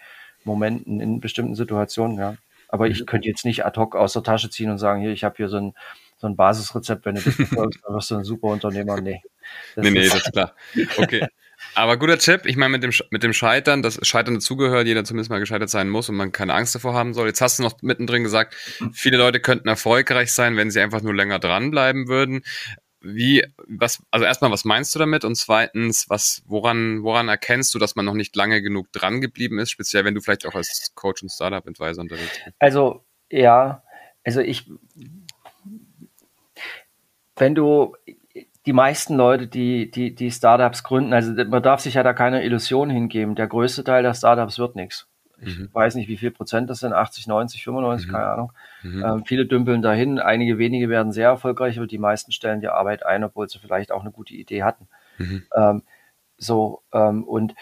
Momenten in bestimmten Situationen, ja. Aber ich könnte jetzt nicht ad hoc aus der Tasche ziehen und sagen, hier, ich habe hier so ein, so ein Basisrezept, wenn du das befolgst, dann wirst du ein super Unternehmer. Nee. Das Nee, nee, das ist klar. Okay. Aber guter Tipp, ich meine, mit dem, mit dem Scheitern, das Scheitern dazugehört, jeder zumindest mal gescheitert sein muss und man keine Angst davor haben soll. Jetzt hast du noch mittendrin gesagt, viele Leute könnten erfolgreich sein, wenn sie einfach nur länger dranbleiben würden. wie, was, also erstmal, was meinst du damit? Und zweitens, was, woran, woran erkennst du, dass man noch nicht lange genug dran geblieben ist, speziell wenn du vielleicht auch als Coach und Startup Advisor unterwegs bist? Also, ja, also ich, wenn du die meisten Leute, die, die, die Startups gründen, also man darf sich ja da keine Illusion hingeben. Der größte Teil der Startups wird nichts. Ich mhm. weiß nicht, wie viel Prozent das sind, 80, 90, 95, mhm. keine Ahnung. Mhm. Ähm, viele dümpeln dahin, einige wenige werden sehr erfolgreich, aber die meisten stellen die Arbeit ein, obwohl sie vielleicht auch eine gute Idee hatten. Mhm. Ähm, so, ähm, und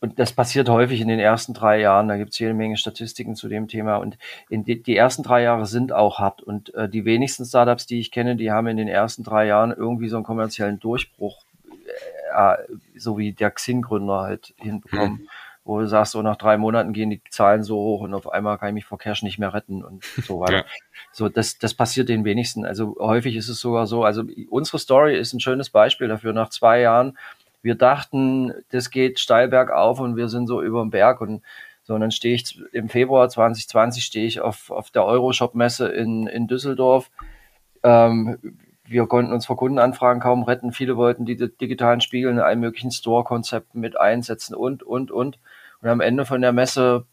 und das passiert häufig in den ersten drei Jahren. Da gibt es jede Menge Statistiken zu dem Thema. Und in die, die ersten drei Jahre sind auch hart. Und äh, die wenigsten Startups, die ich kenne, die haben in den ersten drei Jahren irgendwie so einen kommerziellen Durchbruch, äh, so wie der Xing-Gründer halt hinbekommen. Hm. Wo du sagst, so nach drei Monaten gehen die Zahlen so hoch und auf einmal kann ich mich vor Cash nicht mehr retten und so weiter. Ja. So, das, das passiert den wenigsten. Also häufig ist es sogar so. Also unsere Story ist ein schönes Beispiel dafür. Nach zwei Jahren wir dachten, das geht steil bergauf und wir sind so über dem Berg und so, und dann stehe ich im Februar 2020 stehe ich auf, auf der Euroshop-Messe in, in Düsseldorf. Ähm, wir konnten uns vor Kundenanfragen kaum retten. Viele wollten die digitalen Spiegel in allen möglichen Store-Konzepten mit einsetzen und, und, und. Und am Ende von der Messe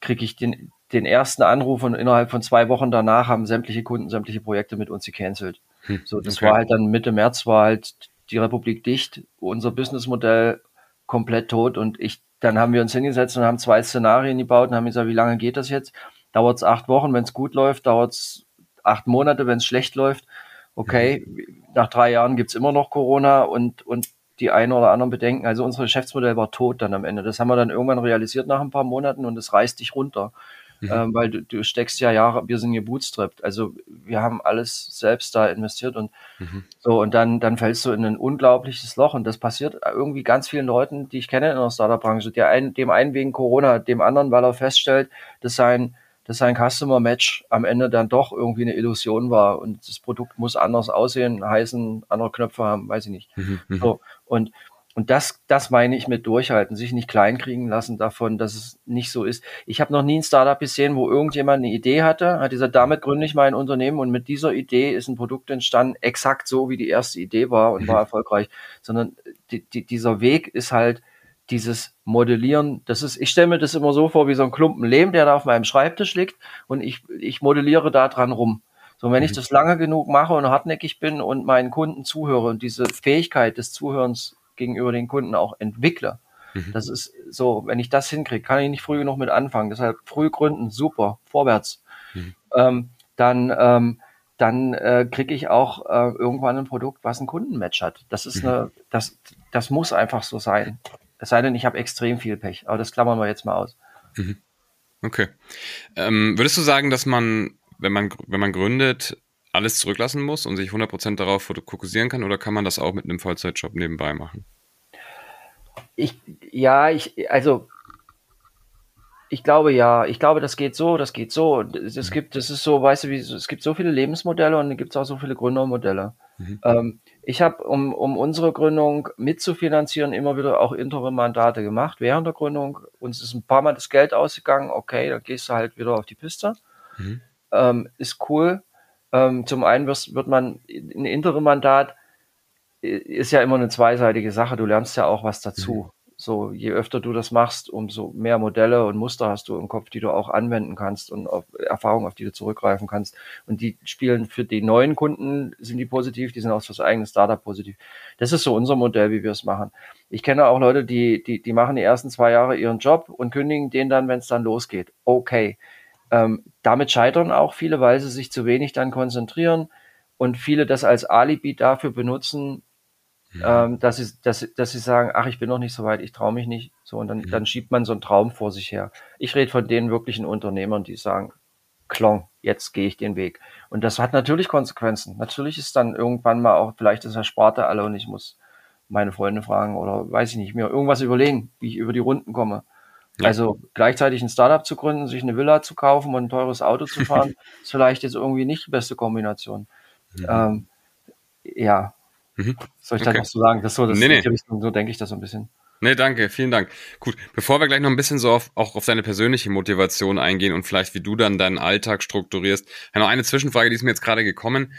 kriege ich den, den ersten Anruf und innerhalb von zwei Wochen danach haben sämtliche Kunden sämtliche Projekte mit uns gecancelt. Hm, so, das okay. war halt dann Mitte März war halt die Republik dicht, unser Businessmodell komplett tot und ich, dann haben wir uns hingesetzt und haben zwei Szenarien gebaut und haben gesagt, wie lange geht das jetzt? Dauert es acht Wochen, wenn es gut läuft, dauert es acht Monate, wenn es schlecht läuft. Okay, mhm. nach drei Jahren gibt's immer noch Corona und, und die einen oder anderen Bedenken. Also unser Geschäftsmodell war tot dann am Ende. Das haben wir dann irgendwann realisiert nach ein paar Monaten und es reißt dich runter. Mhm. Ähm, weil du, du steckst ja Jahre, wir sind gebootstrapped, also wir haben alles selbst da investiert und mhm. so und dann, dann fällst du in ein unglaubliches Loch und das passiert irgendwie ganz vielen Leuten, die ich kenne in der Startup-Branche, ein, dem einen wegen Corona, dem anderen, weil er feststellt, dass sein, dass sein Customer Match am Ende dann doch irgendwie eine Illusion war und das Produkt muss anders aussehen, heißen, andere Knöpfe haben, weiß ich nicht. Mhm. mhm. So, und und das, das meine ich mit durchhalten, sich nicht kleinkriegen lassen davon, dass es nicht so ist. Ich habe noch nie ein Startup gesehen, wo irgendjemand eine Idee hatte, hat gesagt, damit gründe ich mein Unternehmen und mit dieser Idee ist ein Produkt entstanden, exakt so, wie die erste Idee war und war mhm. erfolgreich. Sondern die, die, dieser Weg ist halt dieses Modellieren. Das ist, ich stelle mir das immer so vor wie so ein Klumpen Lehm, der da auf meinem Schreibtisch liegt und ich, ich modelliere da dran rum. So, wenn ich mhm. das lange genug mache und hartnäckig bin und meinen Kunden zuhöre und diese Fähigkeit des Zuhörens gegenüber den Kunden auch entwickle. Mhm. Das ist so, wenn ich das hinkriege, kann ich nicht früh genug mit anfangen. Deshalb früh gründen, super, vorwärts. Mhm. Ähm, dann ähm, dann äh, kriege ich auch äh, irgendwann ein Produkt, was ein Kundenmatch hat. Das ist mhm. eine, das, das muss einfach so sein. Es sei denn, ich habe extrem viel Pech, aber das klammern wir jetzt mal aus. Mhm. Okay. Ähm, würdest du sagen, dass man, wenn man, wenn man gründet, alles zurücklassen muss und sich 100% darauf fokussieren kann oder kann man das auch mit einem Vollzeitjob nebenbei machen? Ich, ja, ich, also ich glaube ja, ich glaube, das geht so, das geht so. Es gibt, das ist so, weißt du, wie, es gibt so viele Lebensmodelle und dann gibt es auch so viele Gründermodelle. Mhm. Ähm, ich habe, um, um unsere Gründung mitzufinanzieren, immer wieder auch Interim-Mandate gemacht während der Gründung. Uns ist ein paar Mal das Geld ausgegangen, okay, dann gehst du halt wieder auf die Piste. Mhm. Ähm, ist cool. Ähm, zum einen wirst, wird man ein Interim-Mandat ist ja immer eine zweiseitige Sache. Du lernst ja auch was dazu. Mhm. So, je öfter du das machst, umso mehr Modelle und Muster hast du im Kopf, die du auch anwenden kannst und auf Erfahrungen, auf die du zurückgreifen kannst. Und die spielen für die neuen Kunden, sind die positiv, die sind auch für das eigene Startup positiv. Das ist so unser Modell, wie wir es machen. Ich kenne auch Leute, die, die, die machen die ersten zwei Jahre ihren Job und kündigen den dann, wenn es dann losgeht. Okay. Ähm, damit scheitern auch viele, weil sie sich zu wenig dann konzentrieren und viele das als Alibi dafür benutzen, ja. ähm, dass, sie, dass, dass sie sagen, ach, ich bin noch nicht so weit, ich traue mich nicht. So, und dann, ja. dann schiebt man so einen Traum vor sich her. Ich rede von den wirklichen Unternehmern, die sagen, Klong, jetzt gehe ich den Weg. Und das hat natürlich Konsequenzen. Natürlich ist dann irgendwann mal auch, vielleicht ist Sparte alle und ich muss meine Freunde fragen oder weiß ich nicht, mir irgendwas überlegen, wie ich über die Runden komme. Also gleichzeitig ein Startup zu gründen, sich eine Villa zu kaufen und ein teures Auto zu fahren, ist vielleicht jetzt irgendwie nicht die beste Kombination. Mhm. Ähm, ja. Mhm. Soll ich okay. da noch so sagen? Das so, das nee, nee. Richtung, so denke ich das so ein bisschen. Nee, danke, vielen Dank. Gut, bevor wir gleich noch ein bisschen so auf, auch auf deine persönliche Motivation eingehen und vielleicht wie du dann deinen Alltag strukturierst, noch eine Zwischenfrage, die ist mir jetzt gerade gekommen.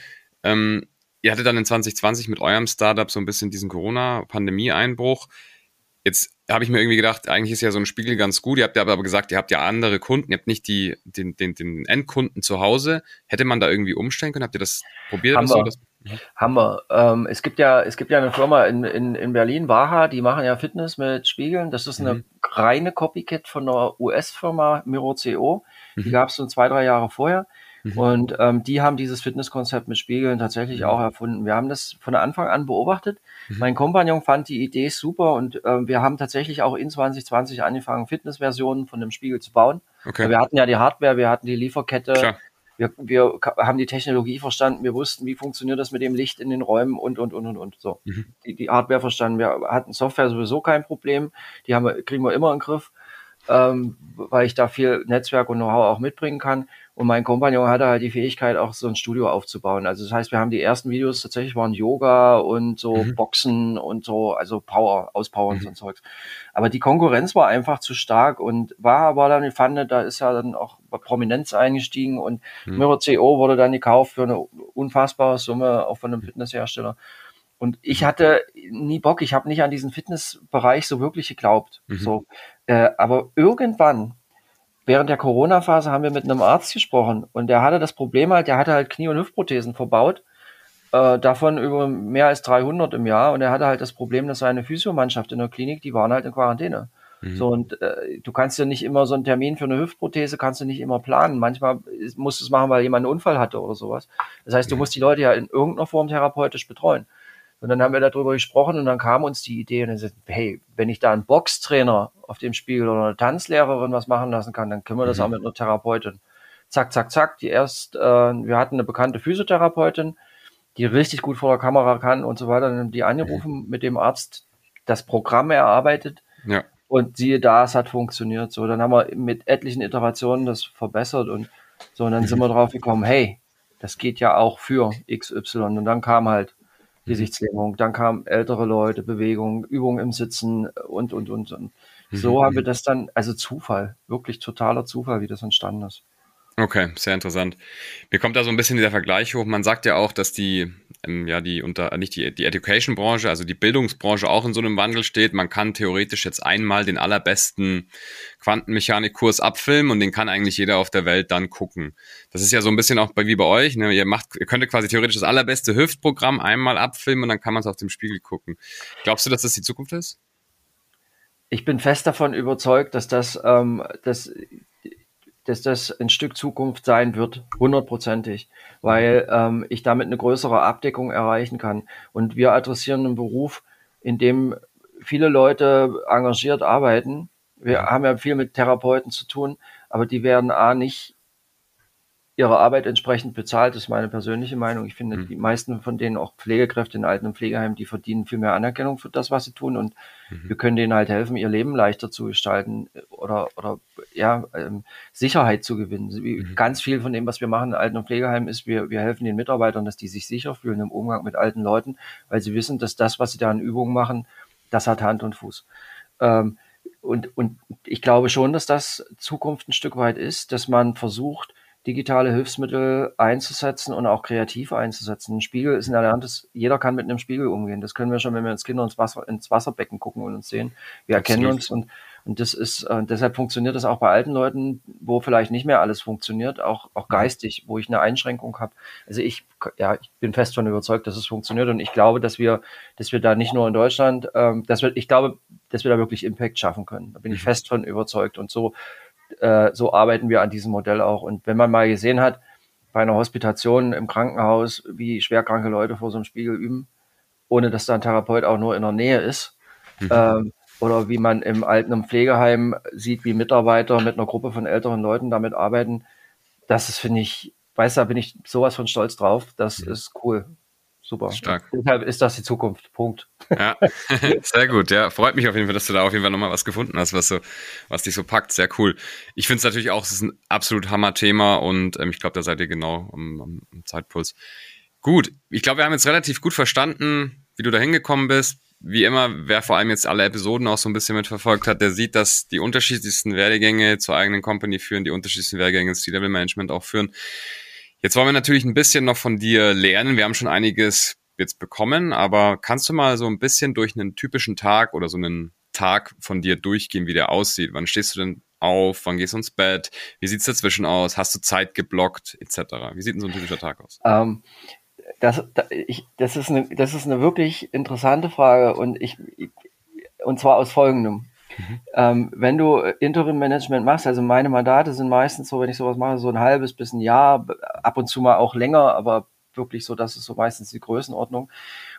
Ähm, ihr hattet dann in 2020 mit eurem Startup so ein bisschen diesen Corona-Pandemie-Einbruch. Jetzt habe ich mir irgendwie gedacht, eigentlich ist ja so ein Spiegel ganz gut. Ihr habt ja aber gesagt, ihr habt ja andere Kunden, ihr habt nicht die, den, den, den Endkunden zu Hause. Hätte man da irgendwie umstellen können? Habt ihr das probiert? Haben wir. Das? Haben wir. Ähm, es gibt ja, es gibt ja eine Firma in, in, in Berlin, Waha, die machen ja Fitness mit Spiegeln. Das ist eine mhm. reine Copycat von einer US-Firma Miro CO. Die mhm. gab es so zwei, drei Jahre vorher. Mhm. Und ähm, die haben dieses Fitnesskonzept mit Spiegeln tatsächlich mhm. auch erfunden. Wir haben das von Anfang an beobachtet. Mhm. Mein Kompagnon fand die Idee super und äh, wir haben tatsächlich auch in 2020 angefangen, Fitnessversionen von dem Spiegel zu bauen. Okay. Wir hatten ja die Hardware, wir hatten die Lieferkette. Klar. Wir, wir haben die Technologie verstanden, wir wussten, wie funktioniert das mit dem Licht in den Räumen und, und, und, und, und. So. Mhm. Die, die Hardware verstanden. Wir hatten Software sowieso kein Problem. Die haben wir, kriegen wir immer in den Griff ähm, weil ich da viel Netzwerk und Know-how auch mitbringen kann. Und mein Kompagnon hatte halt die Fähigkeit, auch so ein Studio aufzubauen. Also das heißt, wir haben die ersten Videos tatsächlich waren Yoga und so mhm. Boxen und so, also Power, Auspowern mhm. und so Zeugs. Aber die Konkurrenz war einfach zu stark und war aber dann die Pfanne, da ist ja dann auch Prominenz eingestiegen und mhm. Mirror CO wurde dann gekauft für eine unfassbare Summe, auch von einem Fitnesshersteller. Und ich mhm. hatte nie Bock, ich habe nicht an diesen Fitnessbereich so wirklich geglaubt. Mhm. So, äh, aber irgendwann, während der Corona-Phase, haben wir mit einem Arzt gesprochen und der hatte das Problem halt, der hatte halt Knie- und Hüftprothesen verbaut, äh, davon über mehr als 300 im Jahr und er hatte halt das Problem, dass seine Physiomannschaft in der Klinik, die waren halt in Quarantäne. Mhm. So, und äh, du kannst ja nicht immer so einen Termin für eine Hüftprothese, kannst du nicht immer planen. Manchmal musst du es machen, weil jemand einen Unfall hatte oder sowas. Das heißt, du musst die Leute ja in irgendeiner Form therapeutisch betreuen. Und dann haben wir darüber gesprochen und dann kam uns die Idee und dann gesagt, hey, wenn ich da einen Boxtrainer auf dem Spiegel oder eine Tanzlehrerin was machen lassen kann, dann können wir das mhm. auch mit einer Therapeutin. Zack, zack, zack. Die erst, äh, wir hatten eine bekannte Physiotherapeutin, die richtig gut vor der Kamera kann und so weiter. Dann haben die angerufen mhm. mit dem Arzt, das Programm erarbeitet. Ja. Und siehe da, es hat funktioniert. So, dann haben wir mit etlichen Iterationen das verbessert und so, und dann sind wir drauf gekommen, hey, das geht ja auch für XY. Und dann kam halt Gesichtslähmung, dann kamen ältere Leute, Bewegung, Übungen im Sitzen und, und, und. und. So mhm. haben wir das dann, also Zufall, wirklich totaler Zufall, wie das entstanden ist. Okay, sehr interessant. Mir kommt da so ein bisschen dieser Vergleich hoch. Man sagt ja auch, dass die, ähm, ja, die unter, nicht die, die Education-Branche, also die Bildungsbranche auch in so einem Wandel steht. Man kann theoretisch jetzt einmal den allerbesten Quantenmechanikkurs abfilmen und den kann eigentlich jeder auf der Welt dann gucken. Das ist ja so ein bisschen auch bei, wie bei euch. Ne? Ihr macht, ihr könntet quasi theoretisch das allerbeste Hüftprogramm einmal abfilmen und dann kann man es auf dem Spiegel gucken. Glaubst du, dass das die Zukunft ist? Ich bin fest davon überzeugt, dass das, ähm, dass dass das ein Stück Zukunft sein wird, hundertprozentig, weil ähm, ich damit eine größere Abdeckung erreichen kann. Und wir adressieren einen Beruf, in dem viele Leute engagiert arbeiten. Wir haben ja viel mit Therapeuten zu tun, aber die werden A nicht ihre Arbeit entsprechend bezahlt, das ist meine persönliche Meinung. Ich finde, mhm. die meisten von denen, auch Pflegekräfte in Alten- und Pflegeheimen, die verdienen viel mehr Anerkennung für das, was sie tun. Und mhm. wir können denen halt helfen, ihr Leben leichter zu gestalten oder, oder ja, ähm, Sicherheit zu gewinnen. Mhm. Ganz viel von dem, was wir machen in Alten- und Pflegeheimen, ist, wir, wir helfen den Mitarbeitern, dass die sich sicher fühlen im Umgang mit alten Leuten, weil sie wissen, dass das, was sie da an Übungen machen, das hat Hand und Fuß. Ähm, und, und ich glaube schon, dass das Zukunft ein Stück weit ist, dass man versucht, digitale Hilfsmittel einzusetzen und auch kreativ einzusetzen. Ein Spiegel ist in der Hand, jeder kann mit einem Spiegel umgehen. Das können wir schon, wenn wir als Kinder ins, Wasser, ins Wasserbecken gucken und uns sehen. Wir erkennen uns und, und das ist, äh, deshalb funktioniert das auch bei alten Leuten, wo vielleicht nicht mehr alles funktioniert, auch, auch geistig, wo ich eine Einschränkung habe. Also ich, ja, ich bin fest davon überzeugt, dass es funktioniert und ich glaube, dass wir, dass wir da nicht nur in Deutschland, ähm, dass wir, ich glaube, dass wir da wirklich Impact schaffen können. Da bin ich mhm. fest von überzeugt und so äh, so arbeiten wir an diesem Modell auch. Und wenn man mal gesehen hat, bei einer Hospitation im Krankenhaus, wie schwerkranke Leute vor so einem Spiegel üben, ohne dass da ein Therapeut auch nur in der Nähe ist, mhm. ähm, oder wie man im Alten- und Pflegeheim sieht, wie Mitarbeiter mit einer Gruppe von älteren Leuten damit arbeiten, das ist, finde ich, weiß da bin ich sowas von stolz drauf. Das mhm. ist cool. Super. Stark. Deshalb ist das die Zukunft. Punkt. Ja, sehr gut. Ja, freut mich auf jeden Fall, dass du da auf jeden Fall nochmal was gefunden hast, was so, was dich so packt. Sehr cool. Ich finde es natürlich auch, es ist ein absolut Hammer-Thema und ähm, ich glaube, da seid ihr genau am, am Zeitpuls. Gut. Ich glaube, wir haben jetzt relativ gut verstanden, wie du da hingekommen bist. Wie immer, wer vor allem jetzt alle Episoden auch so ein bisschen mitverfolgt hat, der sieht, dass die unterschiedlichsten Werdegänge zur eigenen Company führen, die unterschiedlichsten Werdegänge ins C-Level-Management auch führen. Jetzt wollen wir natürlich ein bisschen noch von dir lernen. Wir haben schon einiges jetzt bekommen, aber kannst du mal so ein bisschen durch einen typischen Tag oder so einen Tag von dir durchgehen, wie der aussieht? Wann stehst du denn auf? Wann gehst du ins Bett? Wie sieht's dazwischen aus? Hast du Zeit geblockt etc.? Wie sieht denn so ein typischer Tag aus? Ähm, das, das, ist eine, das ist eine wirklich interessante Frage und ich, und zwar aus folgendem. Mhm. Ähm, wenn du Interim-Management machst, also meine Mandate sind meistens so, wenn ich sowas mache, so ein halbes bis ein Jahr, ab und zu mal auch länger, aber wirklich so, das ist so meistens die Größenordnung.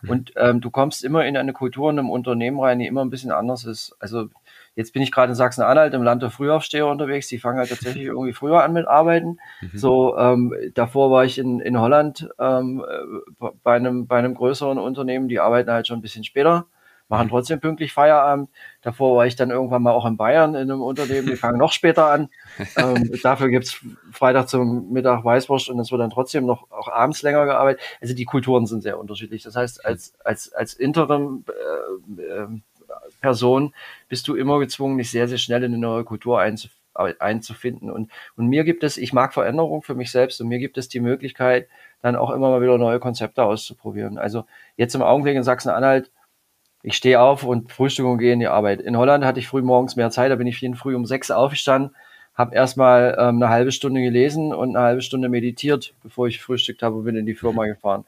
Mhm. Und ähm, du kommst immer in eine Kultur in einem Unternehmen rein, die immer ein bisschen anders ist. Also jetzt bin ich gerade in Sachsen-Anhalt im Land der Frühaufsteher unterwegs. Die fangen halt tatsächlich irgendwie früher an mit Arbeiten. Mhm. So ähm, davor war ich in, in Holland ähm, äh, bei einem bei einem größeren Unternehmen. Die arbeiten halt schon ein bisschen später machen mhm. trotzdem pünktlich Feierabend. Davor war ich dann irgendwann mal auch in Bayern in einem Unternehmen, die fangen noch später an. ähm, dafür gibt's Freitag zum Mittag Weißwurst und es wird dann trotzdem noch auch abends länger gearbeitet. Also die Kulturen sind sehr unterschiedlich. Das heißt, als, als, als Interim äh, äh, Person bist du immer gezwungen, dich sehr, sehr schnell in eine neue Kultur einzufinden einzufinden. Und, und mir gibt es, ich mag Veränderung für mich selbst und mir gibt es die Möglichkeit, dann auch immer mal wieder neue Konzepte auszuprobieren. Also jetzt im Augenblick in Sachsen-Anhalt ich stehe auf und frühstücke und gehe in die Arbeit. In Holland hatte ich früh morgens mehr Zeit, da bin ich jeden früh um sechs aufgestanden, habe erstmal ähm, eine halbe Stunde gelesen und eine halbe Stunde meditiert, bevor ich frühstückt habe und bin in die Firma gefahren.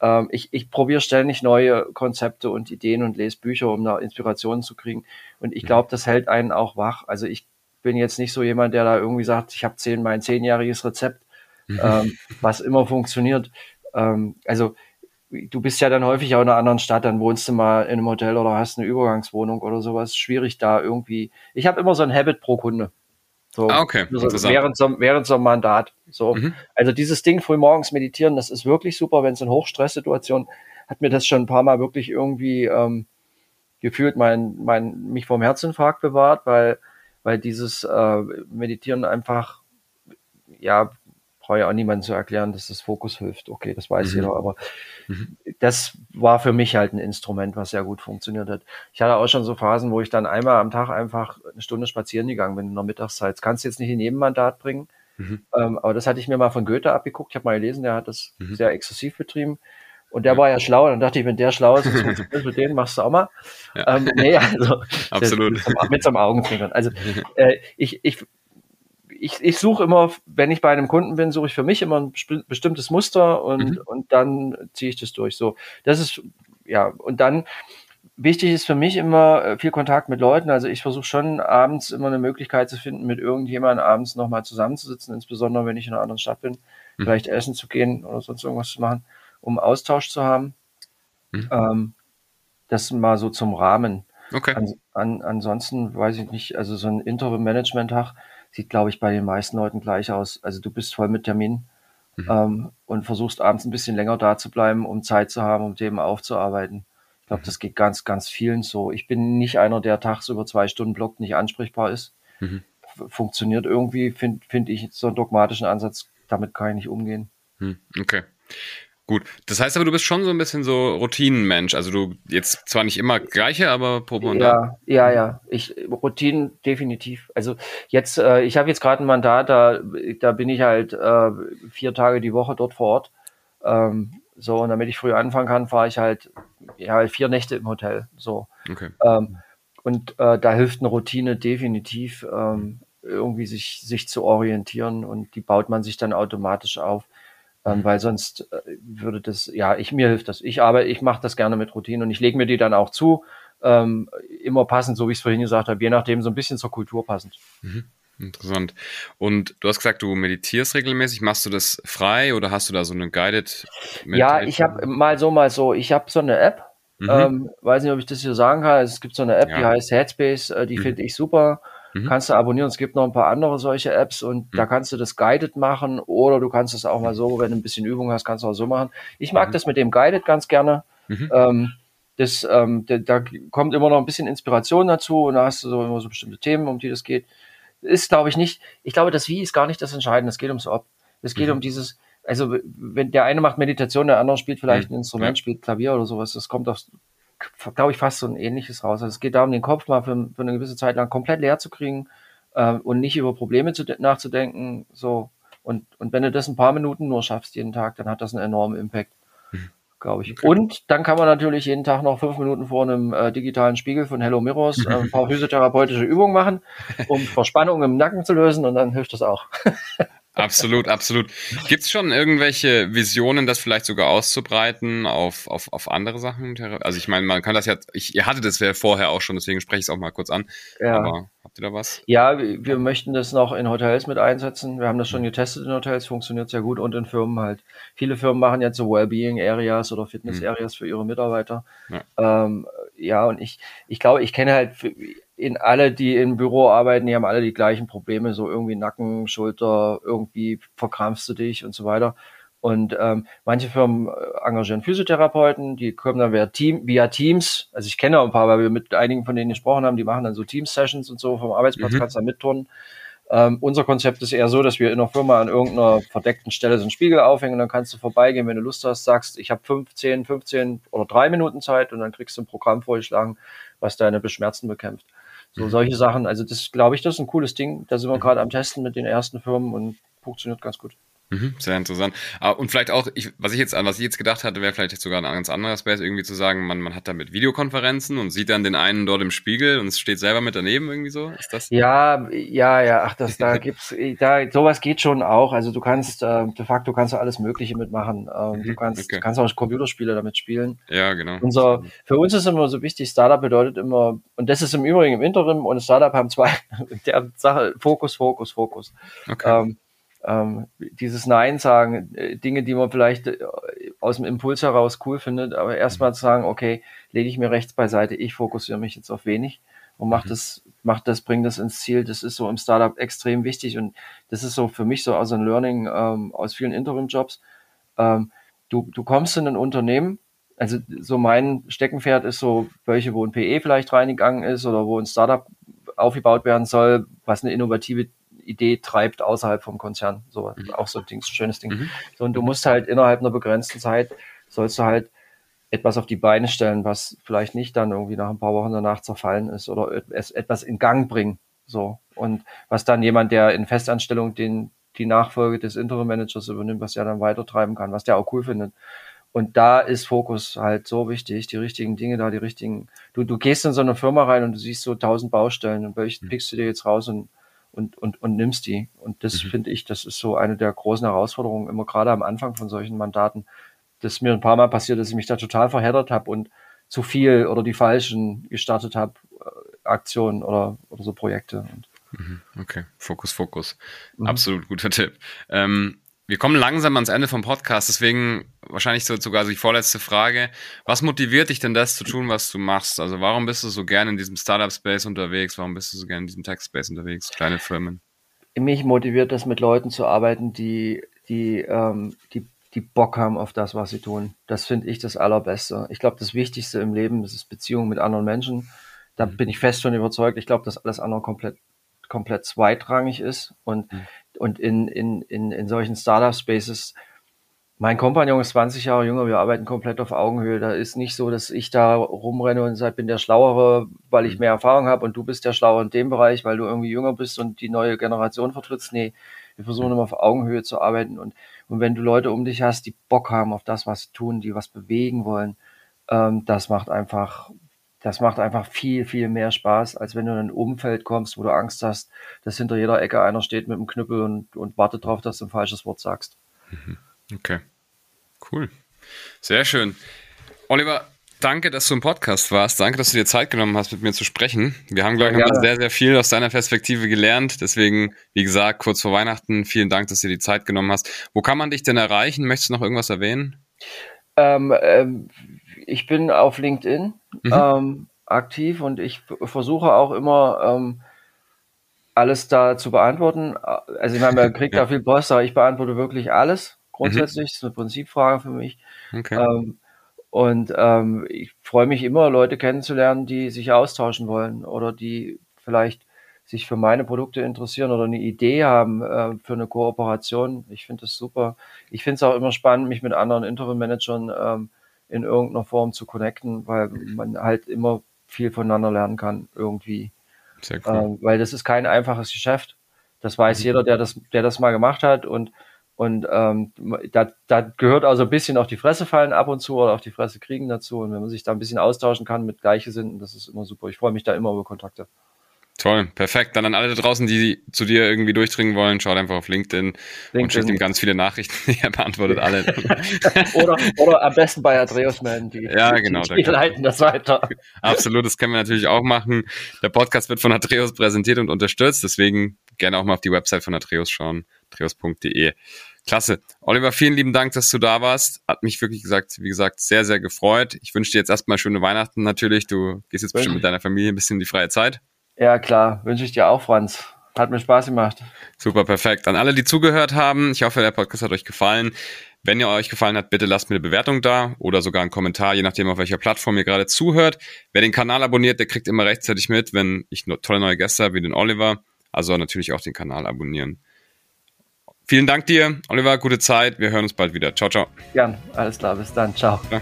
Ähm, ich ich probiere ständig neue Konzepte und Ideen und lese Bücher, um da Inspirationen zu kriegen. Und ich glaube, das hält einen auch wach. Also ich bin jetzt nicht so jemand, der da irgendwie sagt, ich habe zehn, mein zehnjähriges Rezept, ähm, was immer funktioniert. Ähm, also du bist ja dann häufig auch in einer anderen Stadt, dann wohnst du mal in einem Hotel oder hast eine Übergangswohnung oder sowas. Schwierig da irgendwie. Ich habe immer so ein Habit pro Kunde. So, ah, okay. So, während, so, während so einem Mandat. So. Mhm. Also dieses Ding früh morgens meditieren, das ist wirklich super, wenn es in Hochstresssituationen hat mir das schon ein paar Mal wirklich irgendwie ähm, gefühlt mein, mein, mich vom Herzinfarkt bewahrt, weil, weil dieses äh, Meditieren einfach ja brauche ja auch niemandem zu erklären, dass das Fokus hilft. Okay, das weiß mhm. jeder, aber mhm. das war für mich halt ein Instrument, was sehr gut funktioniert hat. Ich hatte auch schon so Phasen, wo ich dann einmal am Tag einfach eine Stunde spazieren gegangen bin in der Mittagszeit. Das kannst du jetzt nicht in jedem Mandat bringen, mhm. ähm, aber das hatte ich mir mal von Goethe abgeguckt. Ich habe mal gelesen, der hat das mhm. sehr exzessiv betrieben. Und der war ja schlau. Dann dachte ich, wenn der schlau ist, mit dem machst du auch mal. Ja. Ähm, nee, also Absolut. Mit, mit so einem Augenzwinkern. Also äh, ich, ich ich, ich suche immer, wenn ich bei einem Kunden bin, suche ich für mich immer ein bestimmtes Muster und, mhm. und dann ziehe ich das durch. So, das ist, ja, und dann wichtig ist für mich immer äh, viel Kontakt mit Leuten. Also ich versuche schon abends immer eine Möglichkeit zu finden, mit irgendjemandem abends nochmal zusammenzusitzen, insbesondere wenn ich in einer anderen Stadt bin, mhm. vielleicht essen zu gehen oder sonst irgendwas zu machen, um Austausch zu haben. Mhm. Ähm, das mal so zum Rahmen. Okay. An, an, ansonsten weiß ich nicht, also so ein Interim-Management-Tag, sieht, glaube ich, bei den meisten Leuten gleich aus. Also du bist voll mit Termin mhm. ähm, und versuchst abends ein bisschen länger da zu bleiben, um Zeit zu haben, um Themen aufzuarbeiten. Ich glaube, mhm. das geht ganz, ganz vielen so. Ich bin nicht einer, der tagsüber zwei Stunden blockt, nicht ansprechbar ist. Mhm. Funktioniert irgendwie, finde find ich, so einen dogmatischen Ansatz, damit kann ich nicht umgehen. Mhm. Okay. Gut, das heißt aber, du bist schon so ein bisschen so Routinenmensch. Also du jetzt zwar nicht immer gleiche, aber pro Mandat. Ja, ja, ja. Ich Routinen definitiv. Also jetzt, äh, ich habe jetzt gerade ein Mandat, da, da bin ich halt äh, vier Tage die Woche dort vor Ort. Ähm, so, und damit ich früh anfangen kann, fahre ich halt ja, vier Nächte im Hotel. So. Okay. Ähm, und äh, da hilft eine Routine definitiv, ähm, irgendwie sich, sich zu orientieren und die baut man sich dann automatisch auf ähm, weil sonst äh, würde das, ja, ich mir hilft das. Ich arbeite, ich mache das gerne mit Routinen und ich lege mir die dann auch zu, ähm, immer passend, so wie ich es vorhin gesagt habe, je nachdem so ein bisschen zur Kultur passend. Mhm. Interessant. Und du hast gesagt, du meditierst regelmäßig. Machst du das frei oder hast du da so eine Guided Meditation? Ja, ich habe mal so, mal so. Ich habe so eine App. Mhm. Ähm, weiß nicht, ob ich das hier sagen kann. Es gibt so eine App, ja. die heißt Headspace. Äh, die mhm. finde ich super. Mhm. Kannst du abonnieren. Es gibt noch ein paar andere solche Apps und mhm. da kannst du das Guided machen oder du kannst es auch mal so, wenn du ein bisschen Übung hast, kannst du auch so machen. Ich mag mhm. das mit dem Guided ganz gerne. Mhm. Ähm, das, ähm, da, da, kommt immer noch ein bisschen Inspiration dazu und da hast du so immer so bestimmte Themen, um die das geht. Ist, glaube ich, nicht, ich glaube, das Wie ist gar nicht das Entscheidende. Es geht ums Ob. Es geht mhm. um dieses, also wenn der eine macht Meditation, der andere spielt vielleicht mhm. ein Instrument, spielt Klavier oder sowas, das kommt aufs, glaube ich, fast so ein ähnliches raus. Also es geht darum, den Kopf mal für, für eine gewisse Zeit lang komplett leer zu kriegen äh, und nicht über Probleme zu, nachzudenken, so, Und, und wenn du das ein paar Minuten nur schaffst jeden Tag, dann hat das einen enormen Impact, Mhm. glaube ich. Okay. Und dann kann man natürlich jeden Tag noch fünf Minuten vor einem äh, digitalen Spiegel von Hello Mirrors äh, ein paar physiotherapeutische Übungen machen, um Verspannungen im Nacken zu lösen und dann hilft das auch. Absolut, absolut. Gibt es schon irgendwelche Visionen, das vielleicht sogar auszubreiten auf, auf, auf andere Sachen? Also ich meine, man kann das ja, ich, ihr hattet das ja vorher auch schon, deswegen spreche ich es auch mal kurz an. Ja. Aber habt ihr da was? Ja, wir wir möchten das noch in Hotels mit einsetzen. Wir haben das schon getestet in Hotels, funktioniert sehr gut und in Firmen halt. Viele Firmen machen jetzt so Wellbeing Areas oder Fitness Areas für ihre Mitarbeiter. Ja, ähm, ja und ich, ich glaube, ich kenne halt in alle, die im Büro arbeiten, die haben alle die gleichen Probleme, so irgendwie Nacken, Schulter, irgendwie verkrampfst du dich und so weiter. Und ähm, manche Firmen äh, engagieren Physiotherapeuten, die kommen dann via, Team, via Teams. Also ich kenne auch ein paar, weil wir mit einigen von denen gesprochen haben, die machen dann so Team-Sessions und so vom Arbeitsplatz, Mhm. kannst du dann mitturnen. Ähm, unser Konzept ist eher so, dass wir in der Firma an irgendeiner verdeckten Stelle so einen Spiegel aufhängen und dann kannst du vorbeigehen, wenn du Lust hast, sagst, ich habe 15, 15 oder drei Minuten Zeit und dann kriegst du ein Programm vorgeschlagen, was deine Beschmerzen bekämpft. So solche Sachen, also das glaube ich, das ist ein cooles Ding. Da sind wir gerade am Testen mit den ersten Firmen und funktioniert ganz gut. Mhm, sehr interessant. Ah, Und vielleicht auch, ich, was ich jetzt an was ich jetzt gedacht hatte, wäre vielleicht jetzt sogar ein ganz anderer Space, irgendwie zu sagen, man, man hat damit Videokonferenzen und sieht dann den einen dort im Spiegel und es steht selber mit daneben irgendwie so. Ist das? Ja, ja, ja, ach, das, da gibt's, da, sowas geht schon auch. Also du kannst, äh, de facto kannst du alles Mögliche mitmachen. Ähm, du Mhm, kannst, okay. du kannst auch Computerspiele damit spielen. Ja, genau. Unser, für uns ist immer so wichtig, Startup bedeutet immer, und das ist im Übrigen im Interim und Startup haben zwei, der Sache, Fokus, Fokus, Fokus. Okay. Ähm, ähm, dieses Nein sagen, äh, Dinge, die man vielleicht äh, aus dem Impuls heraus cool findet, aber erstmal zu sagen, okay, lege ich mir rechts beiseite, ich fokussiere mich jetzt auf wenig und mach das, mach das, bring das ins Ziel. Das ist so im Startup extrem wichtig und das ist so für mich so aus ein Learning ähm, aus vielen Interim-Jobs. Ähm, du, du kommst in ein Unternehmen, also so mein Steckenpferd ist so welche, wo ein PE vielleicht reingegangen ist oder wo ein Startup aufgebaut werden soll, was eine innovative Idee treibt außerhalb vom Konzern. So, auch so ein Ding, schönes Ding. Mhm. So, und du musst halt innerhalb einer begrenzten Zeit, sollst du halt etwas auf die Beine stellen, was vielleicht nicht dann irgendwie nach ein paar Wochen danach zerfallen ist oder es etwas in Gang bringen. So. Und was dann jemand, der in Festanstellung den, die Nachfolge des Interim-Managers übernimmt, was er dann weitertreiben kann, was der auch cool findet. Und da ist Fokus halt so wichtig, die richtigen Dinge da, die richtigen. Du, du gehst in so eine Firma rein und du siehst so tausend Baustellen und welche pickst du dir jetzt raus und, und, und, und nimmst die. Und das finde ich, das ist so eine der großen Herausforderungen, immer gerade am Anfang von solchen Mandaten. Das ist mir ein paar Mal passiert, dass ich mich da total verheddert habe und zu viel oder die falschen gestartet habe, äh, Aktionen oder, oder so Projekte. Und Okay, Fokus, Fokus. Mhm. Absolut guter Tipp. Ähm, wir kommen langsam ans Ende vom Podcast, deswegen wahrscheinlich so sogar die vorletzte Frage. Was motiviert dich denn das zu tun, was du machst? Also warum bist du so gerne in diesem Startup-Space unterwegs? Warum bist du so gerne in diesem Tech-Space unterwegs? Kleine Firmen. mich motiviert das, mit Leuten zu arbeiten, die, die, ähm, die, die Bock haben auf das, was sie tun. Das finde ich das Allerbeste. Ich glaube, das Wichtigste im Leben, das ist Beziehung mit anderen Menschen. Da bin ich fest von überzeugt. Ich glaube, dass alles andere komplett, komplett zweitrangig ist. Und, und in, in, in, in solchen Startup-Spaces, mein Kompagnon ist 20 Jahre jünger, wir arbeiten komplett auf Augenhöhe. Da ist nicht so, dass ich da rumrenne und sage, bin der Schlauere, weil ich mehr Erfahrung habe und du bist der Schlauere in dem Bereich, weil du irgendwie jünger bist und die neue Generation vertrittst. Nee, wir versuchen immer auf Augenhöhe zu arbeiten. Und, und wenn du Leute um dich hast, die Bock haben auf das, was sie tun, die was bewegen wollen, ähm, das macht einfach, das macht einfach viel, viel mehr Spaß, als wenn du in ein Umfeld kommst, wo du Angst hast, dass hinter jeder Ecke einer steht mit einem Knüppel und, und wartet darauf, dass du ein falsches Wort sagst. Okay, cool. Sehr schön. Oliver, danke, dass du im Podcast warst. Danke, dass du dir Zeit genommen hast, mit mir zu sprechen. Wir haben, glaube ich, Ja, sehr, sehr viel aus deiner Perspektive gelernt. Deswegen, wie gesagt, kurz vor Weihnachten, vielen Dank, dass du dir die Zeit genommen hast. Wo kann man dich denn erreichen? Möchtest du noch irgendwas erwähnen? Ähm, ähm, ich bin auf LinkedIn Mhm. ähm, aktiv und ich versuche auch immer ähm, alles da zu beantworten. Also ich meine, man kriegt Ja. da viel Post, aber ich beantworte wirklich alles. Grundsätzlich das ist eine Prinzipfrage für mich. Okay. Ähm, und ähm, ich freue mich immer, Leute kennenzulernen, die sich austauschen wollen oder die vielleicht sich für meine Produkte interessieren oder eine Idee haben äh, für eine Kooperation. Ich finde das super. Ich finde es auch immer spannend, mich mit anderen Interim-Managern ähm, in irgendeiner Form zu connecten, weil man halt immer viel voneinander lernen kann irgendwie. Cool. Ähm, weil das ist kein einfaches Geschäft. Das weiß mhm. jeder, der das, der das mal gemacht hat und und ähm, da, da gehört also ein bisschen auch die Fresse fallen ab und zu oder auch die Fresse kriegen dazu. Und wenn man sich da ein bisschen austauschen kann mit Gleichgesinnten, das ist immer super. Ich freue mich da immer über Kontakte. Toll, perfekt. Dann an alle da draußen, die zu dir irgendwie durchdringen wollen, schaut einfach auf LinkedIn, LinkedIn. und schickt ihm ganz viele Nachrichten. er beantwortet alle. oder, oder am besten bei Atreus melden. Die, ja, genau. Die, die leiten das weiter. Absolut, das können wir natürlich auch machen. Der Podcast wird von Atreus präsentiert und unterstützt, deswegen gerne auch mal auf die Website von Atreus schauen, atreus.de. Klasse. Oliver, vielen lieben Dank, dass du da warst. Hat mich wirklich gesagt, wie gesagt, sehr, sehr gefreut. Ich wünsche dir jetzt erstmal schöne Weihnachten natürlich. Du gehst jetzt bestimmt mit deiner Familie ein bisschen in die freie Zeit. Ja, klar. Wünsche ich dir auch, Franz. Hat mir Spaß gemacht. Super, perfekt. An alle, die zugehört haben, ich hoffe, der Podcast hat euch gefallen. Wenn ihr euch gefallen hat, bitte lasst mir eine Bewertung da oder sogar einen Kommentar, je nachdem, auf welcher Plattform ihr gerade zuhört. Wer den Kanal abonniert, der kriegt immer rechtzeitig mit, wenn ich tolle neue Gäste habe, wie den Oliver. Also natürlich auch den Kanal abonnieren. Vielen Dank dir, Oliver. Gute Zeit. Wir hören uns bald wieder. Ciao, ciao. Gern. Alles klar. Bis dann. Ciao. Ja.